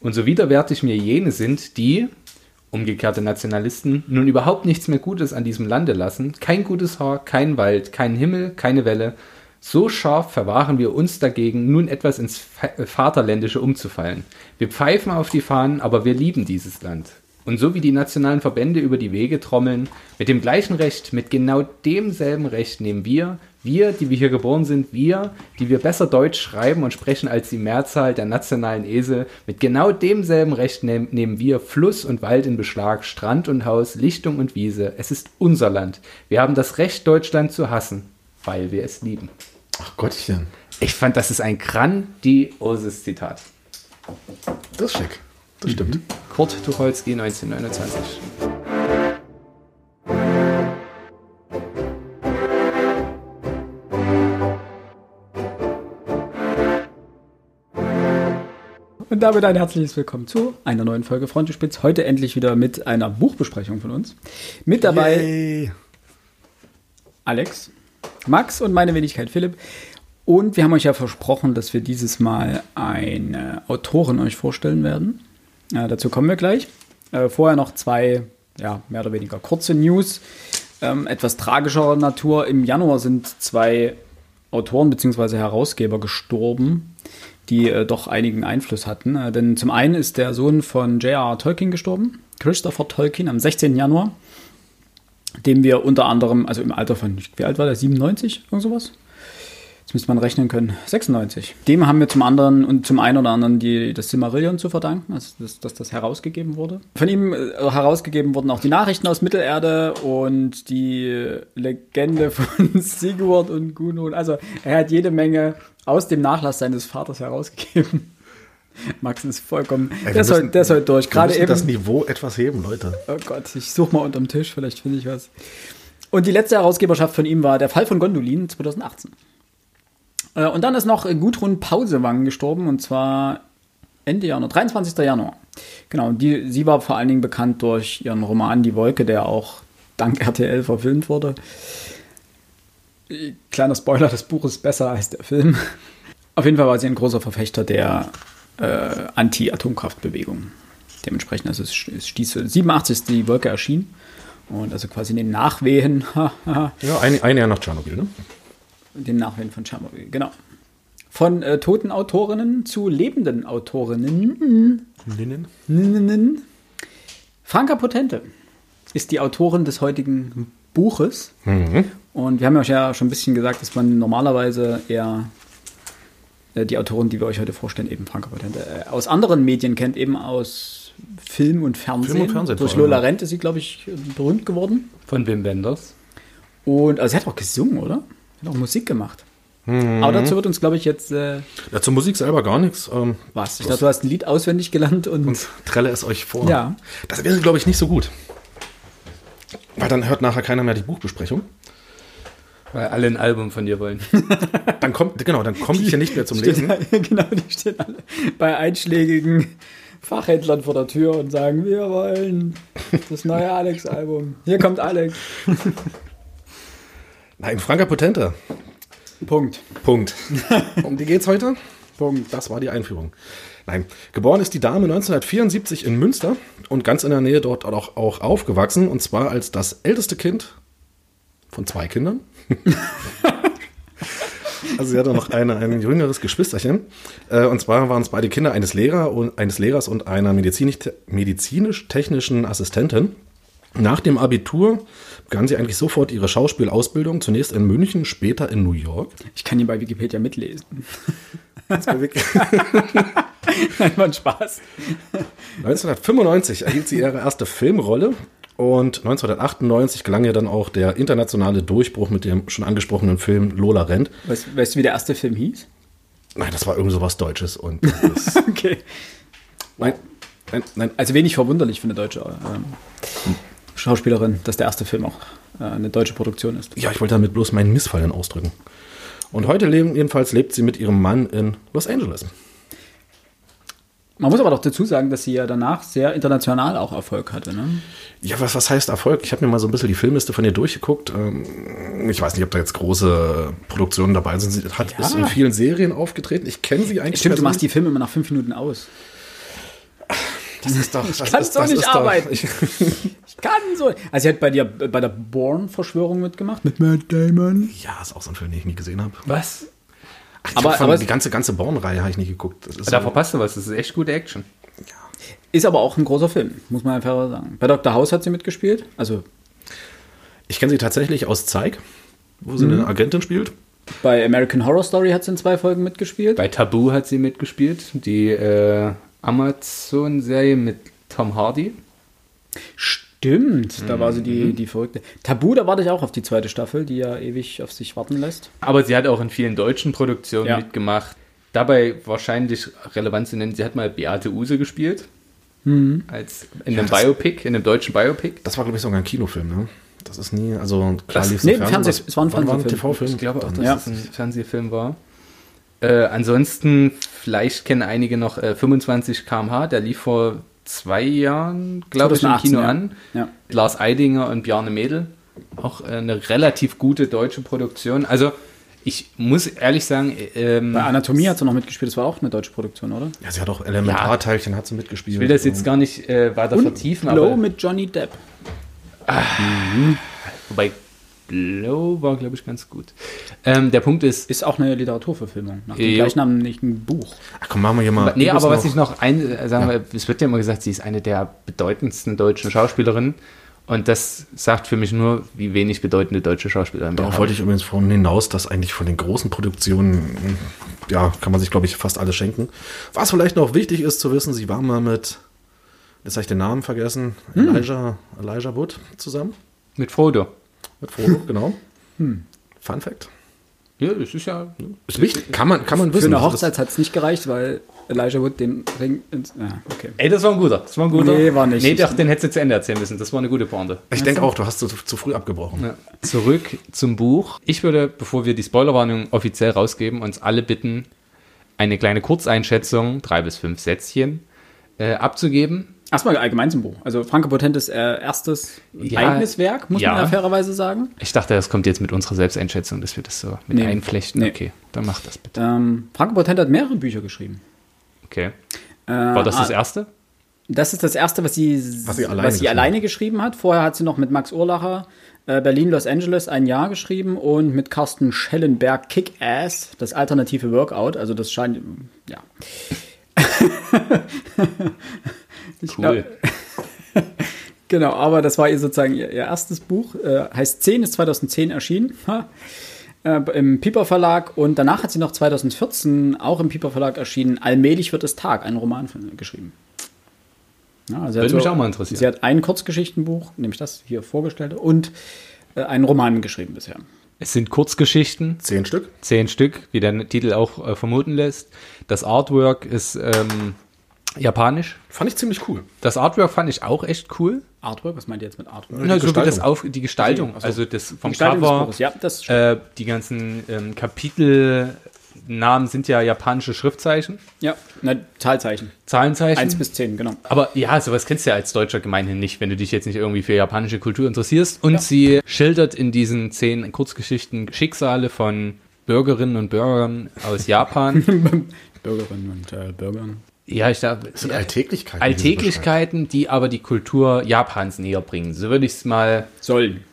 Und so widerwärtig mir jene sind, die, umgekehrte Nationalisten, nun überhaupt nichts mehr Gutes an diesem Lande lassen, kein gutes Haar, kein Wald, kein Himmel, keine Welle, so scharf verwahren wir uns dagegen, nun etwas ins Vaterländische umzufallen. Wir pfeifen auf die Fahnen, aber wir lieben dieses Land. Und so wie die nationalen Verbände über die Wege trommeln, mit dem gleichen Recht, mit genau demselben Recht nehmen wir, wir, die wir hier geboren sind, wir, die wir besser Deutsch schreiben und sprechen als die Mehrzahl der nationalen Esel, mit genau demselben Recht nehm, nehmen wir Fluss und Wald in Beschlag, Strand und Haus, Lichtung und Wiese. Es ist unser Land. Wir haben das Recht, Deutschland zu hassen, weil wir es lieben. Ach Gottchen. Ich fand, das ist ein grandioses Zitat. Das ist schick. Das stimmt. Kurt Tucholsky, 1929. Und damit ein herzliches Willkommen zu einer neuen Folge Frontispitz. Heute endlich wieder mit einer Buchbesprechung von uns. Mit dabei Yay. Alex, Max und meine Wenigkeit Philipp. Und wir haben euch ja versprochen, dass wir dieses Mal eine Autorin euch vorstellen werden. Äh, dazu kommen wir gleich. Äh, vorher noch zwei, ja, mehr oder weniger kurze News. Ähm, etwas tragischer Natur. Im Januar sind zwei Autoren bzw. Herausgeber gestorben, die äh, doch einigen Einfluss hatten. Äh, denn zum einen ist der Sohn von J.R.R. Tolkien gestorben, Christopher Tolkien, am 16. Januar, dem wir unter anderem, also im Alter von, wie alt war der, 97, irgend sowas? Jetzt müsste man rechnen können, 96. Dem haben wir zum anderen und zum einen oder anderen die, das Silmarillion zu verdanken, also dass, dass das herausgegeben wurde. Von ihm äh, herausgegeben wurden auch die Nachrichten aus Mittelerde und die Legende von Sigurd und Gunun. Also er hat jede Menge aus dem Nachlass seines Vaters herausgegeben. Max ist vollkommen. Ey, der, soll, der soll durch. Gerade eben. das Niveau etwas heben, Leute. Oh Gott, ich suche mal unterm Tisch, vielleicht finde ich was. Und die letzte Herausgeberschaft von ihm war Der Fall von Gondolin 2018. Äh, Und dann ist noch Gudrun Pausewang gestorben und zwar Ende Januar, 23. Januar. Genau, die, sie war vor allen Dingen bekannt durch ihren Roman Die Wolke, der auch dank RTL verfilmt wurde. Kleiner Spoiler, das Buch ist besser als der Film. Auf jeden Fall war sie ein großer Verfechter der äh, Anti-Atomkraftbewegung. Dementsprechend, also es, es stieß 87 ist die Wolke erschien und also quasi in den Nachwehen, Ja, ein, ein Jahr nach Tschernobyl, ne? Den Nachwehen von Tschernobyl, genau. Von äh, toten Autorinnen zu lebenden Autorinnen. Linnen? Ninnen. Franka Potente ist die Autorin des heutigen Buches. Und wir haben euch ja schon ein bisschen gesagt, dass man normalerweise eher äh, die Autorin, die wir euch heute vorstellen, eben Franka Potente, äh, aus anderen Medien kennt, eben aus Film und Fernsehen. Film und Fernsehen Durch Lola. Rent ist sie, glaube ich, berühmt geworden. Von Wim Wenders. Und also sie hat auch gesungen, oder? Hat auch Musik gemacht. Mhm. Aber dazu wird uns, glaube ich, jetzt äh, Ja, zur Musik selber gar nichts. Ähm, was. Ich dachte, du hast ein Lied auswendig gelernt und, und trelle es euch vor. Ja. Das wäre, glaube ich, nicht so gut. Weil dann hört nachher keiner mehr die Buchbesprechung. Weil alle ein Album von dir wollen. Dann kommt, genau, dann komme ich hier nicht mehr zum Steht, Lesen. genau, die stehen alle bei einschlägigen Fachhändlern vor der Tür und sagen, wir wollen das neue Alex-Album. Hier kommt Alex. Nein, Franka Potente. Punkt. Punkt. Um die geht's heute? Punkt. Das war die Einführung. Nein, geboren ist die Dame 1974 in Münster und ganz in der Nähe dort auch, auch aufgewachsen und zwar als das älteste Kind von zwei Kindern. also sie hatte noch eine, ein jüngeres Geschwisterchen. Äh, Und zwar waren es beide Kinder eines, Lehrer und, eines Lehrers und einer medizinisch- medizinisch-technischen Assistentin. Nach dem Abitur begann sie eigentlich sofort ihre Schauspielausbildung, zunächst in München, später in New York. Ich kann hier bei Wikipedia mitlesen. Nein, war ein Spaß. 1995 erhielt sie ihre erste Filmrolle und 1998 gelang ihr dann auch der internationale Durchbruch mit dem schon angesprochenen Film Lola rennt. Weißt, weißt du, wie der erste Film hieß? Nein, das war irgend so was Deutsches und Okay. nein, nein, nein, Also wenig verwunderlich für eine deutsche ähm, Schauspielerin, dass der erste Film auch äh, eine deutsche Produktion ist. ja, ich wollte damit bloß meinen Missfallen ausdrücken. Und heute leben, jedenfalls lebt sie mit ihrem Mann in Los Angeles. Man muss aber doch dazu sagen, dass sie ja danach sehr international auch Erfolg hatte. Ne? Ja, was, was heißt Erfolg? Ich habe mir mal so ein bisschen die Filmliste von ihr durchgeguckt. Ähm, Ich weiß nicht, ob da jetzt große Produktionen dabei sind. Sie hat, Ja. ist in vielen Serien aufgetreten. Ich kenne sie eigentlich Stimmt, du machst die Filme immer nach fünf Minuten aus. Das ist doch. Ich kann so nicht arbeiten. Ich kann so. Also sie hat bei dir bei der Born-Verschwörung mitgemacht mit Matt Damon. ja, ist auch so ein Film, den ich nie gesehen habe. Was? Ach, ich Aber- hab aber die ganze, ganze Born-Reihe habe ich nie geguckt. Das ist Da so, verpasst du was, das ist echt gute Action. Ist aber auch ein großer Film, muss man einfach sagen. Bei Dr. House hat sie mitgespielt. Also ich kenne sie tatsächlich aus Zeig, wo sie Mhm. eine Agentin spielt. bei American Horror Story hat sie in zwei Folgen mitgespielt. Bei Tabu hat sie mitgespielt, die äh, Amazon-Serie mit Tom Hardy. Stimmt, da war sie die, Mhm. die Verrückte. Tabu, da warte ich auch auf die zweite Staffel, die ja ewig auf sich warten lässt. Aber sie hat auch in vielen deutschen Produktionen Ja. mitgemacht. Dabei wahrscheinlich relevant zu nennen, sie hat mal Beate Use gespielt. Mhm. Als in einem das- Biopic, in einem deutschen Biopic. Das war, glaube ich, sogar ein Kinofilm, ne? Das ist nie, also klar Das- lief's nee, Fernseh- aber- es war ein war ein Fernsehfilm. TV-Film. Ich glaube auch, dass Ja. es ein Fernsehfilm war. Äh, ansonsten, vielleicht kennen einige noch äh, 25 km/h, der lief vor zwei Jahren, glaube ich, im 2018, Kino ja. an. Ja. Lars Eidinger und Bjarne Mädel. Auch äh, eine relativ gute deutsche Produktion. Also, ich muss ehrlich sagen, ähm, Bei Anatomie hat sie noch mitgespielt, das war auch eine deutsche Produktion, oder? Ja, sie hat auch Elementarteilchen, hat sie mitgespielt. ich will das jetzt gar nicht äh, weiter vertiefen, Blow aber mit Johnny Depp. wobei Blow war, glaube ich, ganz gut. Ähm, der Punkt ist, Ist auch eine Literaturverfilmung nach dem gleichnamigen Buch. Ach komm, machen wir hier mal. Nee, aber was noch- ich noch ein, äh, sagen wir, es wird ja immer gesagt, sie ist eine der bedeutendsten deutschen Schauspielerinnen. Und das sagt für mich nur, wie wenig bedeutende deutsche Schauspielerinnen wir Darauf haben. wollte ich übrigens vorhin hinaus, dass eigentlich von den großen Produktionen, ja, kann man sich, glaube ich, fast alles schenken. Was vielleicht noch wichtig ist zu wissen, sie war mal mit, jetzt habe ich den Namen vergessen, Hm. Elijah, Elijah Wood zusammen. Mit Frodo. Mit Frodo, genau. Hm. Fun Fact. Ja, das ist ja. Ist wichtig, kann man, kann man Für wissen. eine Das- Hochzeit hat es nicht gereicht, weil Elijah Wood den Ring ins. Ja, okay. Ey, das war ein guter. Das war ein guter. Nee, war nicht. Nee, doch, den hättest du zu Ende erzählen müssen. Das war eine gute Pointe. Ich denke auch, du hast zu, zu früh abgebrochen. Ja. Zurück zum Buch. Ich würde, bevor wir die Spoilerwarnung offiziell rausgeben, uns alle bitten, eine kleine Kurzeinschätzung, drei bis fünf Sätzchen, äh, abzugeben. Erstmal allgemein zum Buch. Also Franke Potentes äh, erstes Ja, eigenes Werk, muss ja. man ja fairerweise sagen. Ich dachte, das kommt jetzt mit unserer Selbsteinschätzung, dass wir das so mit Nee. einflechten. Nee. Okay, dann mach das bitte. Ähm, Franke Potent hat mehrere Bücher geschrieben. Okay. Äh, War das das ah, erste? Das ist das erste, was sie, Was sie alleine geschrieben alleine geschrieben hat. Vorher hat sie noch mit Max Urlacher äh, Berlin, Los Angeles ein Jahr geschrieben und mit Carsten Schellenberg Kick-Ass, das alternative Workout. Also das scheint, ja. Ich Cool. Genau, aber das war ihr sozusagen ihr, ihr erstes Buch. Äh, heißt 10, ist 2010 erschienen. Äh, Im Piper Verlag. Und danach hat sie noch 2014 auch im Piper Verlag erschienen. Allmählich wird es Tag, einen Roman von, geschrieben. Ja, sie Würde hat mich auch mal interessieren. Sie hat ein Kurzgeschichtenbuch, nämlich das hier vorgestellte, und äh, einen Roman geschrieben bisher. Es sind Kurzgeschichten, Zehn Stück. zehn Stück, wie der Titel auch äh, vermuten lässt. Das Artwork ist ähm, japanisch. Fand ich ziemlich cool. Das Artwork fand ich auch echt cool. Artwork, was meint ihr jetzt mit Artwork? Na, so wie das auf, die Gestaltung, Ach so. also das vom Gestaltung Cover, ja, das äh, die ganzen ähm, Kapitelnamen sind ja japanische Schriftzeichen, Ja, na, Zahlzeichen. Zahlenzeichen. 1 bis 10, genau. Aber ja, sowas kennst du ja als Deutscher gemeinhin nicht, wenn du dich jetzt nicht irgendwie für japanische Kultur interessierst. Und sie schildert in diesen zehn Kurzgeschichten Schicksale von Bürgerinnen und Bürgern aus Japan. Bürgerinnen und äh, Bürgern. Ja, ich glaube, Das sind Alltäglichkeiten. Alltäglichkeiten, die aber die Kultur Japans näher bringen. So würde ich es mal Sollen.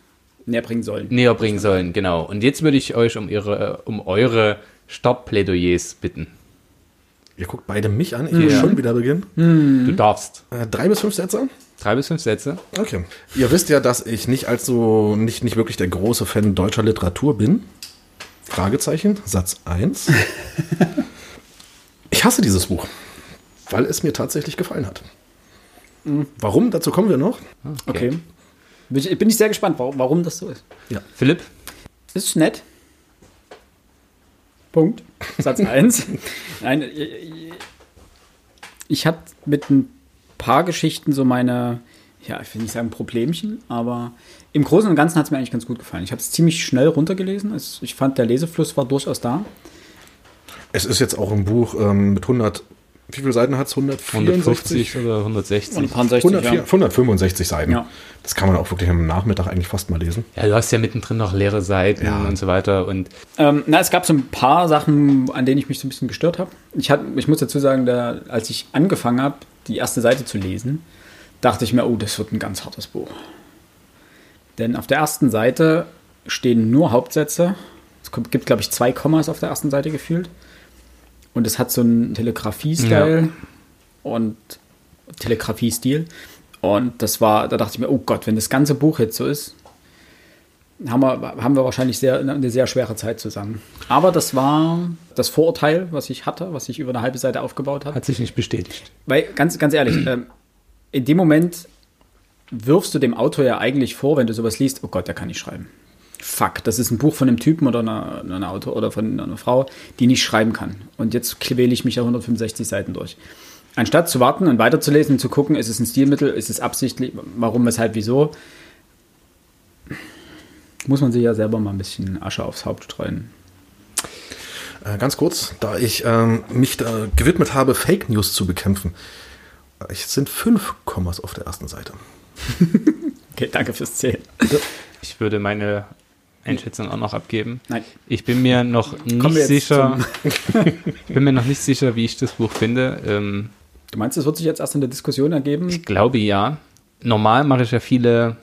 Näher bringen sollen. näher bringen sollen, genau. Und jetzt würde ich euch um ihre, um eure Startplädoyers bitten. Ihr guckt beide mich an. Ich muss Ja. schon wieder beginnen. Du darfst. Äh, drei bis fünf Sätze. Drei bis fünf Sätze. Okay. Ihr wisst ja, dass ich nicht allzu, nicht, nicht wirklich der große Fan deutscher Literatur bin. Fragezeichen, Satz 1. ich hasse dieses Buch, weil es mir tatsächlich gefallen hat. Warum? Dazu kommen wir noch. Okay. Bin ich, bin ich sehr gespannt, warum, warum das so ist. Philipp? Ist nett. Punkt. Satz 1. Nein, ich- ich habe mit ein paar Geschichten so meine, ja, ich will nicht sagen Problemchen, aber im Großen und Ganzen hat es mir eigentlich ganz gut gefallen. Ich habe es ziemlich schnell runtergelesen. Es, ich fand, der Lesefluss war durchaus da. Es ist jetzt auch ein Buch ähm, mit 100, wie viele Seiten hat es? 164? 150 oder 160. Und ein paar 60, 104, 165 Seiten. Ja. Das kann man auch wirklich am Nachmittag eigentlich fast mal lesen. Ja, du hast ja mittendrin noch leere Seiten Ja. und so weiter. Und Ähm, na, es gab so ein paar Sachen, an denen ich mich so ein bisschen gestört habe. Ich, hat- ich muss dazu sagen, da, als ich angefangen habe, die erste Seite zu lesen, dachte ich mir, oh, das wird ein ganz hartes Buch. Denn auf der ersten Seite stehen nur Hauptsätze. Es gibt, glaube ich, zwei Kommas auf der ersten Seite gefühlt. Und es hat so einen Telegrafie-Style und Telegrafie-Stil. Und das war, da dachte ich mir, oh Gott, wenn das ganze Buch jetzt so ist, haben wir, haben wir wahrscheinlich sehr, eine sehr schwere Zeit zusammen. Aber das war das Vorurteil, was ich hatte, was sich über eine halbe Seite aufgebaut hat. Hat sich nicht bestätigt. Weil, ganz, ganz ehrlich, ähm, in dem Moment wirfst du dem Autor ja eigentlich vor, wenn du sowas liest, oh Gott, der kann nicht schreiben. Fuck, das ist ein Buch von einem Typen oder einer, einer Autor oder von einer Frau, die nicht schreiben kann. Und jetzt quäle ich mich da 165 Seiten durch. Anstatt zu warten und weiterzulesen und zu gucken, ist es ein Stilmittel, ist es absichtlich, warum, weshalb, wieso, muss man sich ja selber mal ein bisschen Asche aufs Haupt streuen. Äh, ganz kurz, da ich ähm, mich da gewidmet habe, Fake News zu bekämpfen. Äh, Es sind fünf Kommas auf der ersten Seite. Okay, danke fürs Zählen. Ich würde meine Einschätzung auch noch abgeben. Nein. Ich bin mir noch nicht sicher. Ich bin mir noch nicht sicher, wie ich das Buch finde. Ähm, Du meinst, das wird sich jetzt erst in der Diskussion ergeben? ich glaube ja. Normal mache ich ja viele,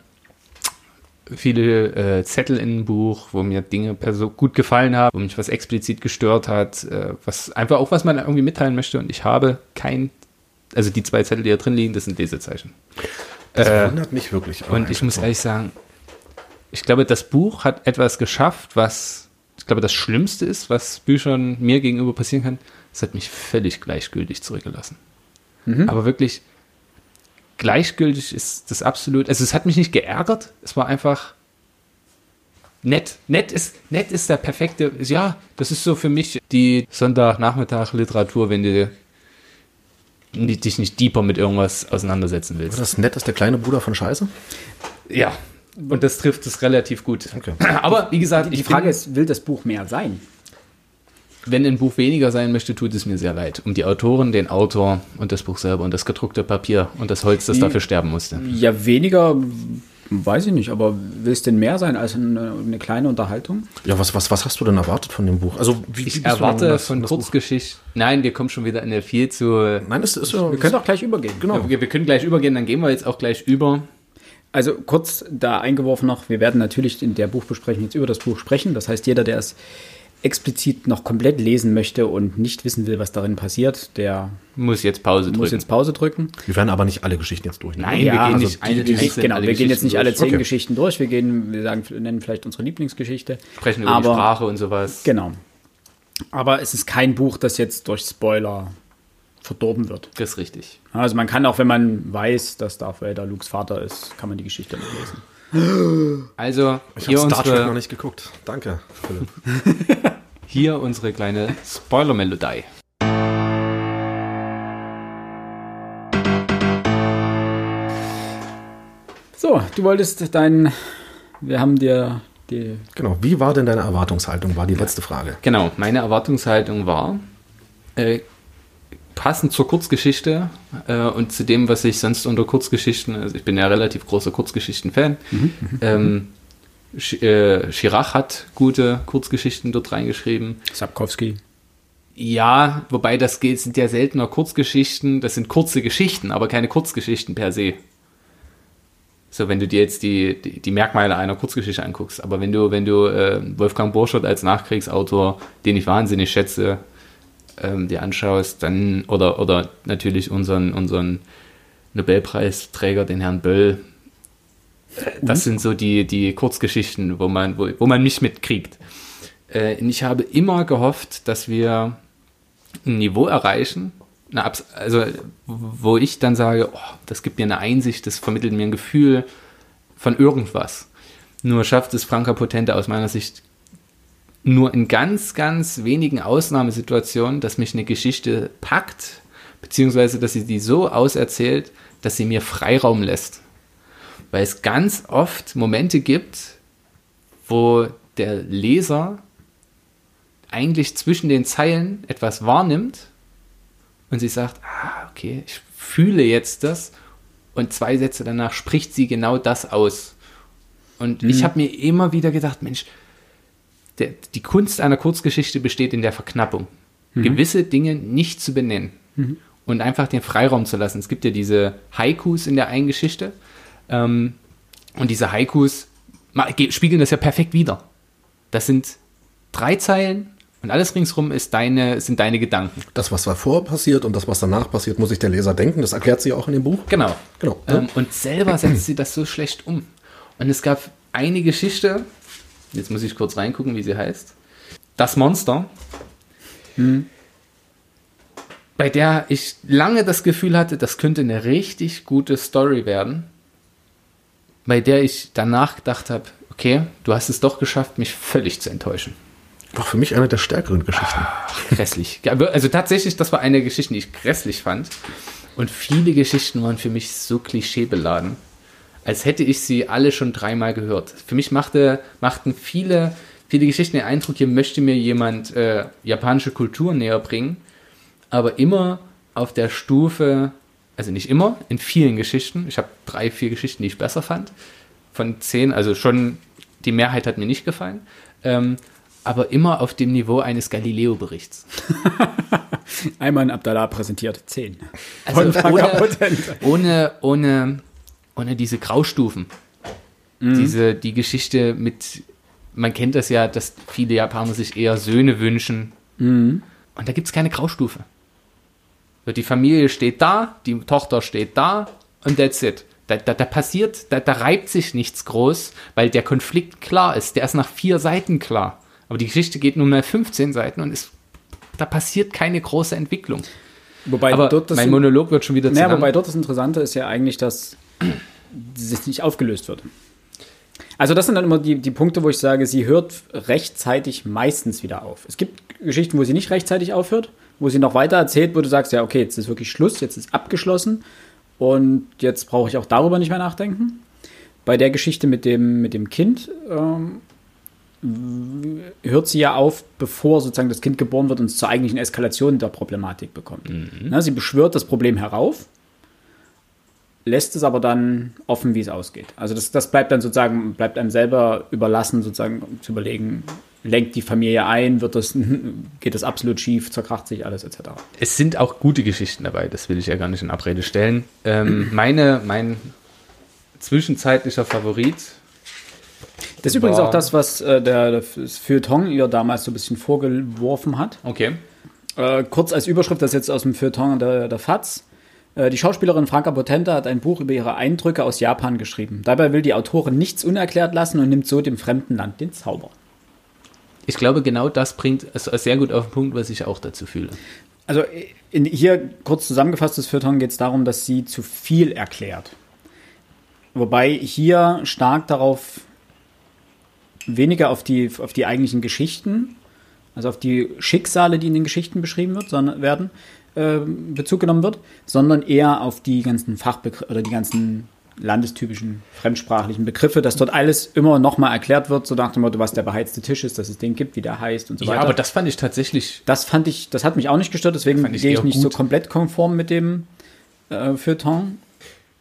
viele äh, Zettel in ein Buch, wo mir Dinge gut gefallen haben, wo mich was explizit gestört hat, äh, was einfach auch was man irgendwie mitteilen möchte. Und ich habe kein, also die zwei Zettel, die da drin liegen, das sind Lesezeichen. Das Äh, wundert mich wirklich. Und ich muss ehrlich sagen, ich glaube, das Buch hat etwas geschafft, was, ich glaube, das Schlimmste ist, was Büchern mir gegenüber passieren kann. Es hat mich völlig gleichgültig zurückgelassen. Aber wirklich, gleichgültig ist das absolut, also es hat mich nicht geärgert, es war einfach nett. Nett ist, nett ist der perfekte, ja, das ist so für mich die Sonntagnachmittag-Literatur, wenn du dich nicht deeper mit irgendwas auseinandersetzen willst. War das nett, ist der kleine Bruder von Scheiße? Ja, und das trifft es relativ gut. Okay. Aber wie gesagt, Die ich Frage bin, ist, will das Buch mehr sein? wenn ein Buch weniger sein möchte, tut es mir sehr leid. Um die Autorin, den Autor und das Buch selber und das gedruckte Papier und das Holz, das dafür sterben musste. Ja, weniger, weiß ich nicht, aber will es denn mehr sein als eine, eine kleine Unterhaltung? Ja, was, was, was hast du denn erwartet von dem Buch? Also, wie, Ich erwarte das- von? Kurzgeschichten. Nein, wir kommen schon wieder in eine viel zu. Nein, es ist ja. Wir können auch gleich übergehen. Genau. Wir, wir können gleich übergehen, dann gehen wir jetzt auch gleich über. Also kurz da eingeworfen noch, wir werden natürlich in der Buchbesprechung jetzt über das Buch sprechen. Das heißt, jeder, der es explizit noch komplett lesen möchte und nicht wissen will, was darin passiert, der Muss jetzt Pause drücken. muss jetzt Pause drücken. Wir werden aber nicht alle Geschichten jetzt durchnehmen. Nein, wir gehen also nicht Die- einzeln genau, alle wir gehen jetzt Geschichten nicht alle durch. zehn Okay. Geschichten durch. Wir gehen, wir sagen, nennen vielleicht unsere Lieblingsgeschichte. Sprechen über aber, die Sprache und sowas. Genau. Aber es ist kein Buch, das jetzt durch Spoiler verdorben wird. Das ist richtig. Also man kann auch, wenn man weiß, dass Darth Vader Lukes Vater ist, kann man die Geschichte noch lesen. Also Ich hier habe Star Trek noch unsere, nicht geguckt. Danke, Philipp. hier unsere kleine Spoiler-Melodie. So, du wolltest dein, wir haben dir die, Genau. Wie war denn deine Erwartungshaltung? War die letzte Frage. Genau, meine Erwartungshaltung war, äh, passend zur Kurzgeschichte äh, und zu dem, was ich sonst unter Kurzgeschichten, also ich bin ja relativ großer Kurzgeschichten-Fan, ähm, Sch- äh, Chirac hat gute Kurzgeschichten dort reingeschrieben. Sapkowski. Ja, wobei das geht, sind ja seltener Kurzgeschichten, das sind kurze Geschichten, aber keine Kurzgeschichten per se. So, wenn du dir jetzt die, die, die Merkmale einer Kurzgeschichte anguckst, aber wenn du, wenn du äh, Wolfgang Borschert als Nachkriegsautor, den ich wahnsinnig schätze, ähm, dir anschaust, dann, oder, oder natürlich unseren, unseren Nobelpreisträger, den Herrn Böll, äh, das sind so die, die Kurzgeschichten, wo man, wo, wo man mich mitkriegt. Äh, ich habe immer gehofft, dass wir ein Niveau erreichen, eine also wo ich dann sage, oh, das gibt mir eine Einsicht, das vermittelt mir ein Gefühl von irgendwas. Nur schafft es Franka Potente aus meiner Sicht nur in ganz, ganz wenigen Ausnahmesituationen, dass mich eine Geschichte packt, beziehungsweise dass sie die so auserzählt, dass sie mir Freiraum lässt. Weil es ganz oft Momente gibt, wo der Leser eigentlich zwischen den Zeilen etwas wahrnimmt und sie sagt, ah, okay, ich fühle jetzt das und zwei Sätze danach spricht sie genau das aus. Und ich habe mir immer wieder gedacht, Mensch, der, die Kunst einer Kurzgeschichte besteht in der Verknappung. Gewisse Dinge nicht zu benennen. und einfach den Freiraum zu lassen. Es gibt ja diese Haikus in der einen Geschichte ähm, und diese Haikus spiegeln das ja perfekt wider. Das sind drei Zeilen und alles ringsrum ist deine, sind deine Gedanken. Das, was davor passiert und das, was danach passiert, muss sich der Leser denken. Das erklärt sie auch in dem Buch. Genau. Genau. Ähm, und selber setzt sie das so schlecht um. Und es gab eine Geschichte, jetzt muss ich kurz reingucken, wie sie heißt. Das Monster. Bei der ich lange das Gefühl hatte, das könnte eine richtig gute Story werden. Bei der ich danach gedacht habe, okay, du hast es doch geschafft, mich völlig zu enttäuschen. War für mich eine der stärkeren Geschichten. Grässlich. Ja, aber- Also tatsächlich, das war eine der Geschichten, die ich grässlich fand. Und viele Geschichten waren für mich so klischeebeladen, als hätte ich sie alle schon dreimal gehört. Für mich machte, machten viele, viele Geschichten den Eindruck, hier möchte mir jemand äh, japanische Kultur näher bringen, aber immer auf der Stufe, also nicht immer, in vielen Geschichten. Ich habe drei, vier Geschichten, die ich besser fand. Von zehn, also schon die Mehrheit hat mir nicht gefallen. Ähm, aber immer auf dem Niveau eines Galileo-Berichts. Einmal in Abdallah präsentiert. Zehn. Also ohne, ohne, ohne, ohne diese Graustufen. Diese, die Geschichte mit, man kennt das ja, dass viele Japaner sich eher Söhne wünschen. Und da gibt es keine Graustufe. So, Die Familie steht da, die Tochter steht da und that's it. Da, da, da passiert, da, da reibt sich nichts groß, weil der Konflikt klar ist. Der ist nach vier Seiten klar. Aber die Geschichte geht nur mal 15 Seiten und ist, da passiert keine große Entwicklung. Wobei Aber dort das mein Monolog wird schon wieder zu Naja, lang. wobei dort das Interessante ist ja eigentlich, dass es nicht aufgelöst wird. Also das sind dann immer die, die Punkte, wo ich sage, sie hört rechtzeitig meistens wieder auf. Es gibt Geschichten, wo sie nicht rechtzeitig aufhört, wo sie noch weiter erzählt, wo du sagst, ja, okay, jetzt ist wirklich Schluss, jetzt ist abgeschlossen und jetzt brauche ich auch darüber nicht mehr nachdenken. Bei der Geschichte mit dem, mit dem Kind ähm, hört sie ja auf, bevor sozusagen das Kind geboren wird und es zur eigentlichen Eskalation der Problematik bekommt. Na, sie beschwört das Problem herauf, lässt es aber dann offen, wie es ausgeht. Also das, das bleibt dann sozusagen, bleibt einem selber überlassen, sozusagen um zu überlegen, lenkt die Familie ein, wird das, geht das absolut schief, zerkracht sich alles etc. es sind auch gute Geschichten dabei, das will ich ja gar nicht in Abrede stellen. Ähm, meine, mein zwischenzeitlicher Favorit, Das ist übrigens auch das, was äh, der, das Feuilleton ihr damals so ein bisschen vorgeworfen hat. okay, Äh, kurz als Überschrift, das ist jetzt aus dem Feuilleton der, der FAZ. Äh, Die Schauspielerin Franka Potente hat ein Buch über ihre Eindrücke aus Japan geschrieben. Dabei will die Autorin nichts unerklärt lassen und nimmt so dem fremden Land den Zauber. ich glaube, genau das bringt es sehr gut auf den Punkt, was ich auch dazu fühle. Also in, hier kurz zusammengefasst, das Feuilleton geht es darum, dass sie zu viel erklärt. Wobei hier stark darauf weniger auf die, auf die eigentlichen Geschichten, also auf die Schicksale, die in den Geschichten beschrieben wird, sondern, werden, äh, Bezug genommen wird, sondern eher auf die ganzen Fachbegriffe oder die ganzen landestypischen fremdsprachlichen Begriffe, dass dort alles immer nochmal erklärt wird, so nach dem Motto, was der beheizte Tisch ist, dass es den gibt, wie der heißt und so Ja, weiter. aber das fand ich tatsächlich, Das fand ich, das hat mich auch nicht gestört, deswegen gehe ich nicht so gut. komplett konform mit dem äh, Feuilleton.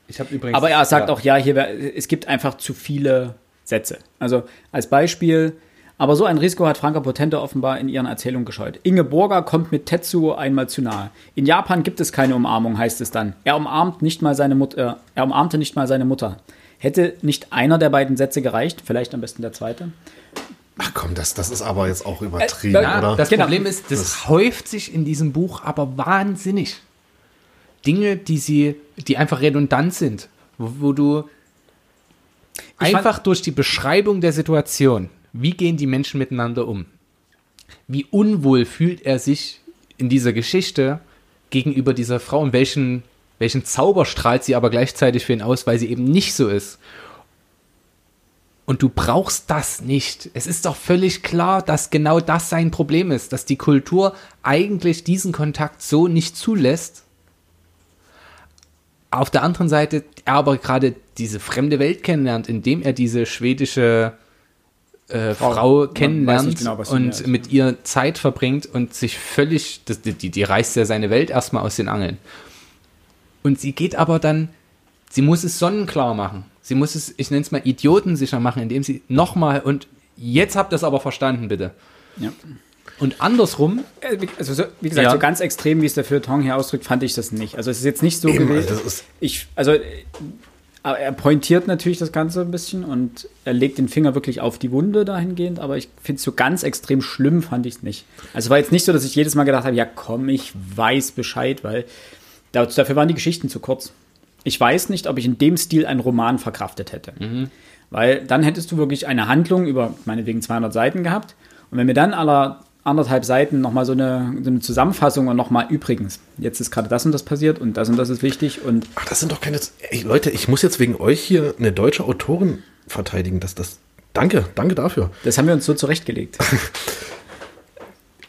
ich habe übrigens... Aber er sagt ja. auch, ja, hier, es gibt einfach zu viele Sätze. Also als Beispiel, aber so ein Risiko hat Franka Potente offenbar in ihren Erzählungen gescheut. Inge Burger kommt mit Tetsuo einmal zu nahe. In Japan gibt es keine Umarmung, heißt es dann. Er umarmt nicht mal seine Mutter, äh, er umarmte nicht mal seine Mutter. Hätte nicht einer der beiden Sätze gereicht, vielleicht am besten der zweite. Ach komm, das, das ist aber jetzt auch übertrieben, Äh, Ja, oder? das Genau. Problem ist, das, häuft sich in diesem Buch aber wahnsinnig. Dinge, die sie, die einfach redundant sind, wo, wo du Ich einfach durch die Beschreibung der Situation, wie gehen die Menschen miteinander um, wie unwohl fühlt er sich in dieser Geschichte gegenüber dieser Frau und welchen, welchen Zauber strahlt sie aber gleichzeitig für ihn aus, weil sie eben nicht so ist. Und du brauchst das nicht. Es ist doch völlig klar, dass genau das sein Problem ist, dass die Kultur eigentlich diesen Kontakt so nicht zulässt. Auf der anderen Seite er aber gerade diese fremde Welt kennenlernt, indem er diese schwedische äh, Frau. Frau, kennenlernt genau, und mit ihr Zeit verbringt und sich völlig, das, die, die reißt ja seine Welt erstmal aus den Angeln. Und sie geht aber dann, sie muss es sonnenklar machen. Sie muss es, ich nenne es mal idiotensicher machen, indem sie nochmal und jetzt habt ihr es aber verstanden, bitte. Ja. Und andersrum, Äh, wie- Also, so, wie gesagt, Ja. so ganz extrem, wie es der Feuilleton hier ausdrückt, fand ich das nicht. Also, es ist jetzt nicht so gewesen. also ich, also, aber er pointiert natürlich das Ganze ein bisschen und er legt den Finger wirklich auf die Wunde dahingehend, aber ich finde es so ganz extrem schlimm, fand ich es nicht. Also, war jetzt nicht so, dass ich jedes Mal gedacht habe, ja komm, ich weiß Bescheid, weil da- dafür waren die Geschichten zu kurz. Ich weiß nicht, ob ich in dem Stil einen Roman verkraftet hätte. Weil dann hättest du wirklich eine Handlung über meinetwegen 200 Seiten gehabt. Und wenn mir dann aller anderthalb Seiten nochmal so eine, so eine Zusammenfassung und nochmal übrigens, jetzt ist gerade das und das passiert und das und das ist wichtig und Ach, das sind doch keine. Ey, Leute, ich muss jetzt wegen euch hier eine deutsche Autorin verteidigen. Das, das, danke, danke dafür. das haben wir uns so zurechtgelegt.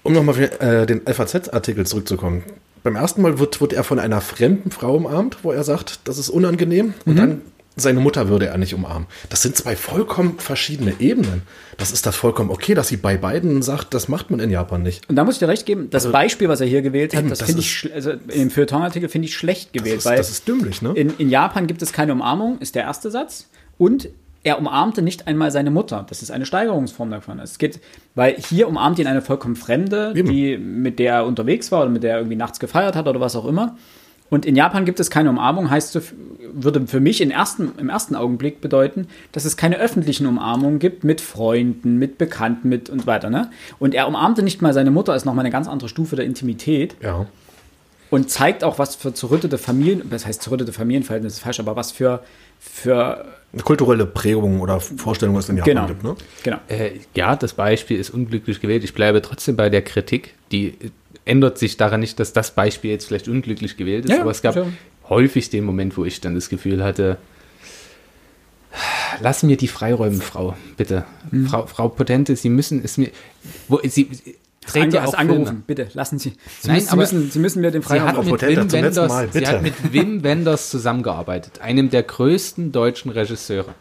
Um nochmal auf äh, den FAZ-Artikel zurückzukommen. Beim ersten Mal wird, wird er von einer fremden Frau umarmt, wo er sagt, das ist unangenehm. Und dann seine Mutter würde er nicht umarmen. Das sind zwei vollkommen verschiedene Ebenen. Das ist das vollkommen okay, dass sie bei beiden sagt, das macht man in Japan nicht. Und da muss ich dir recht geben, das Beispiel, was er hier gewählt hat, Also das, das finde ich, also in dem Feuilleton-Artikel finde ich schlecht Das gewählt, ist, weil das ist dümmlich, ne? in, in Japan gibt es keine Umarmung, ist der erste Satz. Und er umarmte nicht einmal seine Mutter. Das ist eine Steigerungsform davon. Es geht, weil hier umarmt ihn eine vollkommen Fremde, Eben. die, mit der er unterwegs war oder mit der er irgendwie nachts gefeiert hat oder was auch immer. Und in Japan gibt es keine Umarmung, heißt, würde für mich im ersten, im ersten Augenblick bedeuten, dass es keine öffentlichen Umarmungen gibt mit Freunden, mit Bekannten, mit und weiter. Ne? Und er umarmte nicht mal seine Mutter, ist nochmal eine ganz andere Stufe der Intimität ja. und zeigt auch, was für zerrüttete Familien, das heißt zerrüttete Familienverhältnisse ist falsch, aber was für, für Eine kulturelle Prägung oder Vorstellung, was es in Japan genau, gibt, ne? genau. äh, ja, das Beispiel ist unglücklich gewählt. Ich bleibe trotzdem bei der Kritik. Die ändert sich daran nicht, dass das Beispiel jetzt vielleicht unglücklich gewählt ist, Ja, aber es gab ja. häufig den Moment, wo ich dann das Gefühl hatte, lass mir die freiräumen, Frau, bitte. Mhm. Frau, Frau Potente, Sie müssen es mir. Wo, Sie, sie dreht Ange ja auch angerufen, Filme. bitte, lassen Sie. Sie, Nein, müssen, Sie, müssen, Sie müssen mir den Sie Freiraum hat, mit Wim Wenders, Mal, sie hat mit Wim Wenders zusammengearbeitet, einem der größten deutschen Regisseure,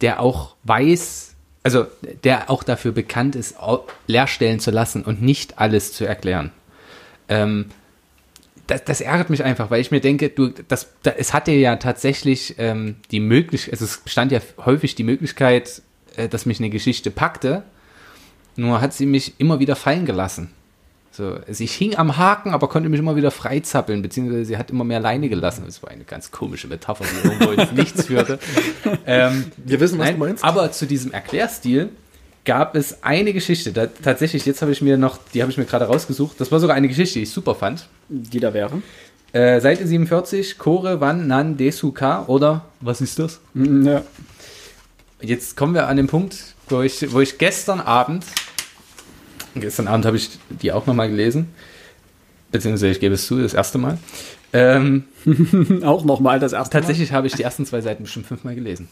der auch weiß, also der auch dafür bekannt ist, leerstellen zu lassen und nicht alles zu erklären. Ähm, das, das ärgert mich einfach, weil ich mir denke, du, das, da, es hatte ja tatsächlich ähm, die Möglichkeit, also es bestand ja häufig die Möglichkeit, äh, dass mich eine Geschichte packte, nur hat sie mich immer wieder fallen gelassen. So, also ich hing am Haken, aber konnte mich immer wieder freizappeln, beziehungsweise sie hat immer mehr Leine gelassen. Das war eine ganz komische Metapher, die irgendwo ins Nichts führte. Ähm, Wir wissen, was Nein, du meinst. Aber zu diesem Erklärstil gab es eine Geschichte. Da, tatsächlich, jetzt habe ich mir noch, die habe ich mir gerade rausgesucht. Das war sogar eine Geschichte, die ich super fand. Die da wäre. Äh, Seite 47, Kore Wan Nan Desuka oder was ist das? Mm, Ja. Jetzt kommen wir an den Punkt, wo ich, wo ich gestern Abend, gestern Abend habe ich die auch nochmal gelesen, beziehungsweise ich gebe es zu, das erste Mal. Ähm, Auch nochmal das erste tatsächlich habe ich die ersten zwei Seiten bestimmt fünfmal gelesen,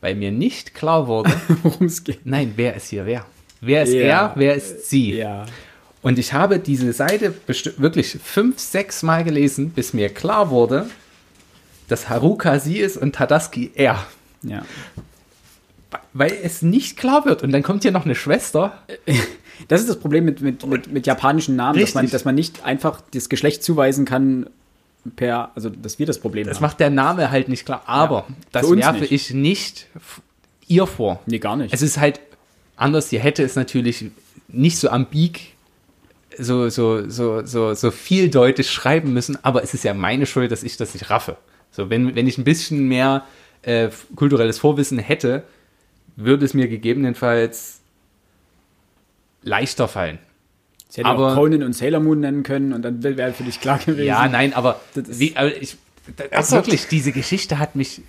weil mir nicht klar wurde, worum es geht. nein, wer ist hier wer? Wer ist Ja. er, wer ist sie? Ja. Und ich habe diese Seite wirklich fünf, sechs Mal gelesen, bis mir klar wurde, dass Haruka sie ist und Tadaski er. Ja. Weil es nicht klar wird. Und dann kommt hier noch eine Schwester. Das ist das Problem mit, mit, mit, mit japanischen Namen, dass man, dass man nicht einfach das Geschlecht zuweisen kann per, also dass wir das Problem Das haben. macht der Name halt nicht klar. Aber das Für uns werfe nicht. ich nicht ihr vor. Nee, gar nicht. Es ist halt anders. Sie hätte es natürlich nicht so ambig, so, so, so, so, so vieldeutig schreiben müssen. Aber es ist ja meine Schuld, dass ich das nicht raffe. So, wenn, wenn ich ein bisschen mehr äh, kulturelles Vorwissen hätte, würde es mir gegebenenfalls leichter fallen. Sie hätte aber- auch Conan und Sailor Moon nennen können und dann wäre für dich klar gewesen. Ja, nein, aber, Das ist- wie, aber ich, das, Ernsthaft? wirklich, diese Geschichte hat mich,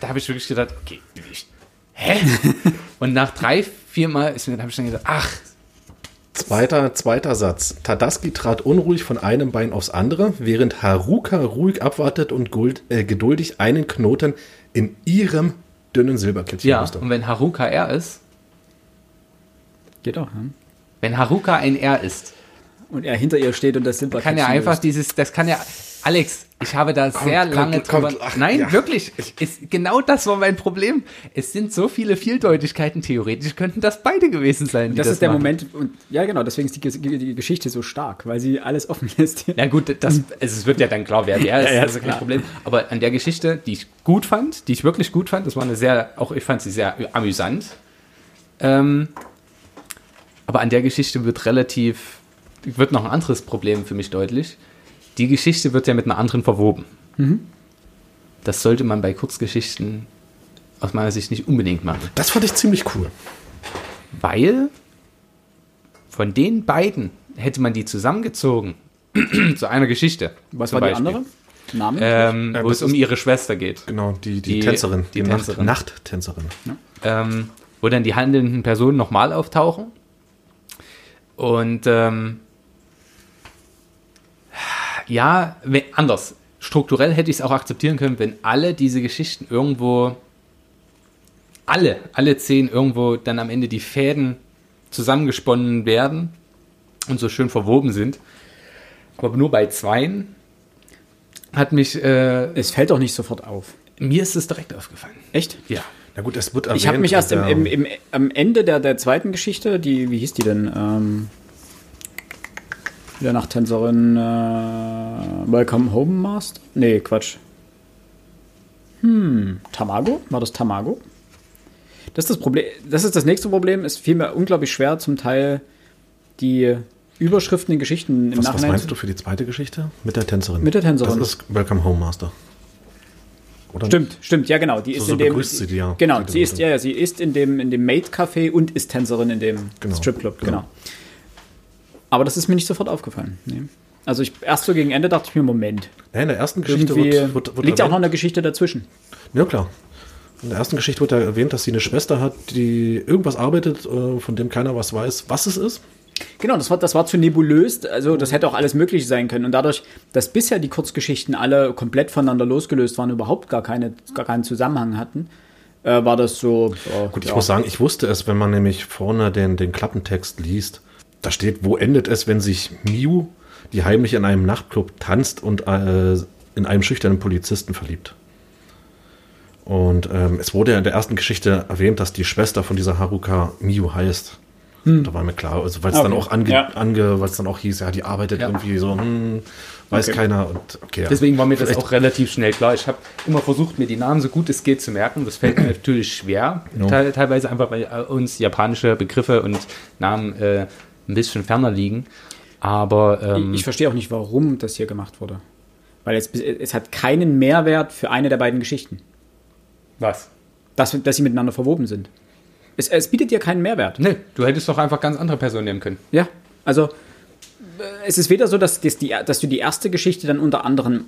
da habe ich wirklich gedacht, okay, ich, hä? Und nach drei, vier Mal ist mir, habe ich dann gedacht, ach, Zweiter, zweiter Satz. Tadaski trat unruhig von einem Bein aufs andere, während Haruka ruhig abwartet und guld, äh, geduldig einen Knoten in ihrem dünnen Silberkettchen ja, musste. und wenn Haruka er ist, Geht auch. Ne? wenn Haruka ein er ist, Und er hinter ihr steht und das Silber kann er einfach dieses, das kann ja, Alex, ich habe da sehr kommt, lange kommt, drüber, ach, nein, ja. wirklich, ist, genau das war mein Problem. Es sind so viele Vieldeutigkeiten, theoretisch könnten das beide gewesen sein. die Das, ist der machen. Moment, und ja genau, deswegen ist die, die Geschichte so stark, weil sie alles offen lässt. Ja gut, das, es wird ja dann klar, wer wer ist, Ja, ja, das ist ist kein klar. Problem. Aber an der Geschichte, die ich gut fand, die ich wirklich gut fand, das war eine sehr, auch ich fand sie sehr amüsant. Ähm, Aber an der Geschichte wird relativ, wird noch ein anderes Problem für mich deutlich. Die Geschichte wird ja mit einer anderen verwoben. Das sollte man bei Kurzgeschichten aus meiner Sicht nicht unbedingt machen. Das fand ich ziemlich cool. Weil von den beiden hätte man die zusammengezogen zu einer Geschichte. Was war die Beispiel. andere? Name? Ähm, Äh, wo es um ihre Schwester geht. Genau, die, die, Die- Tänzerin. die Nacht- Tänzerin. Nachttänzerin. ähm, wo dann die handelnden Personen nochmal auftauchen. Und ähm, ja, wenn, anders. Strukturell hätte ich es auch akzeptieren können, wenn alle diese Geschichten irgendwo, alle, alle zehn irgendwo dann am Ende die Fäden zusammengesponnen werden und so schön verwoben sind. Aber nur bei zweien hat mich, äh, es fällt doch nicht sofort auf. mir ist es direkt aufgefallen. Echt? Ja. Na gut, es wird erwähnt. Ich habe mich erst im, im, im, am Ende der, der zweiten Geschichte, die, wie hieß die denn? Ähm, wieder Nachttänzerin äh, Welcome Home Master? Nee, Quatsch. Hm, Tamago? War das Tamago? Das ist das Problem. Das ist das nächste Problem. Es fiel mir unglaublich schwer, zum Teil die Überschriften in Geschichten im was, was Nachhinein meinst zu- du für die zweite Geschichte? Mit der Tänzerin. Mit der Tänzerin. Das ist Welcome Home Master. Oder? Stimmt, stimmt, ja genau. Die ist so in dem. sie die ja. Genau, Die sie ist, ja, ja, sie ist in dem, in dem Maid-Café und ist Tänzerin in dem Genau, Stripclub, genau. genau. Aber das ist mir nicht sofort aufgefallen. Nee. Also ich erst so gegen Ende dachte ich mir, Moment. Ja, in der ersten Geschichte wird, wird, wird liegt ja auch noch eine Geschichte dazwischen. Ja, klar. In der ersten Geschichte wird ja erwähnt, dass sie eine Schwester hat, die irgendwas arbeitet, äh, von dem keiner was weiß, was es ist. Genau, das war, das war zu nebulös. Also das hätte auch alles Mögliche sein können. Und dadurch, dass bisher die Kurzgeschichten alle komplett voneinander losgelöst waren, überhaupt gar, keine, gar keinen Zusammenhang hatten, äh, war das so. äh, Gut, ich ja. muss sagen, ich wusste es, wenn man nämlich vorne den, den Klappentext liest. Da steht, wo endet es, wenn sich Miu, die heimlich in einem Nachtclub tanzt und äh, in einem schüchternen Polizisten verliebt. Und ähm, es wurde ja in der ersten Geschichte erwähnt, dass die Schwester von dieser Haruka Miu heißt. Da war mir klar, also weil es dann Hm. Okay. auch ange, Ja. ange weil es dann auch hieß, ja, die arbeitet Ja. irgendwie so, hm, weiß Okay. keiner und okay. ja. Deswegen war mir das auch relativ schnell klar. Ich habe immer versucht, mir die Namen so gut es geht zu merken. Das fällt mir natürlich schwer, Ja. te teilweise einfach, weil äh, uns japanische Begriffe und Namen äh, ein bisschen ferner liegen. Aber ähm, Ich, ich verstehe auch nicht, warum das hier gemacht wurde. Weil es, es hat keinen Mehrwert für eine der beiden Geschichten. was? Dass, dass sie miteinander verwoben sind. Es, es bietet dir keinen Mehrwert. Nee, du hättest doch einfach ganz andere Personen nehmen können. Ja, also äh, es ist weder so, dass, dass, die, dass du die erste Geschichte dann unter anderen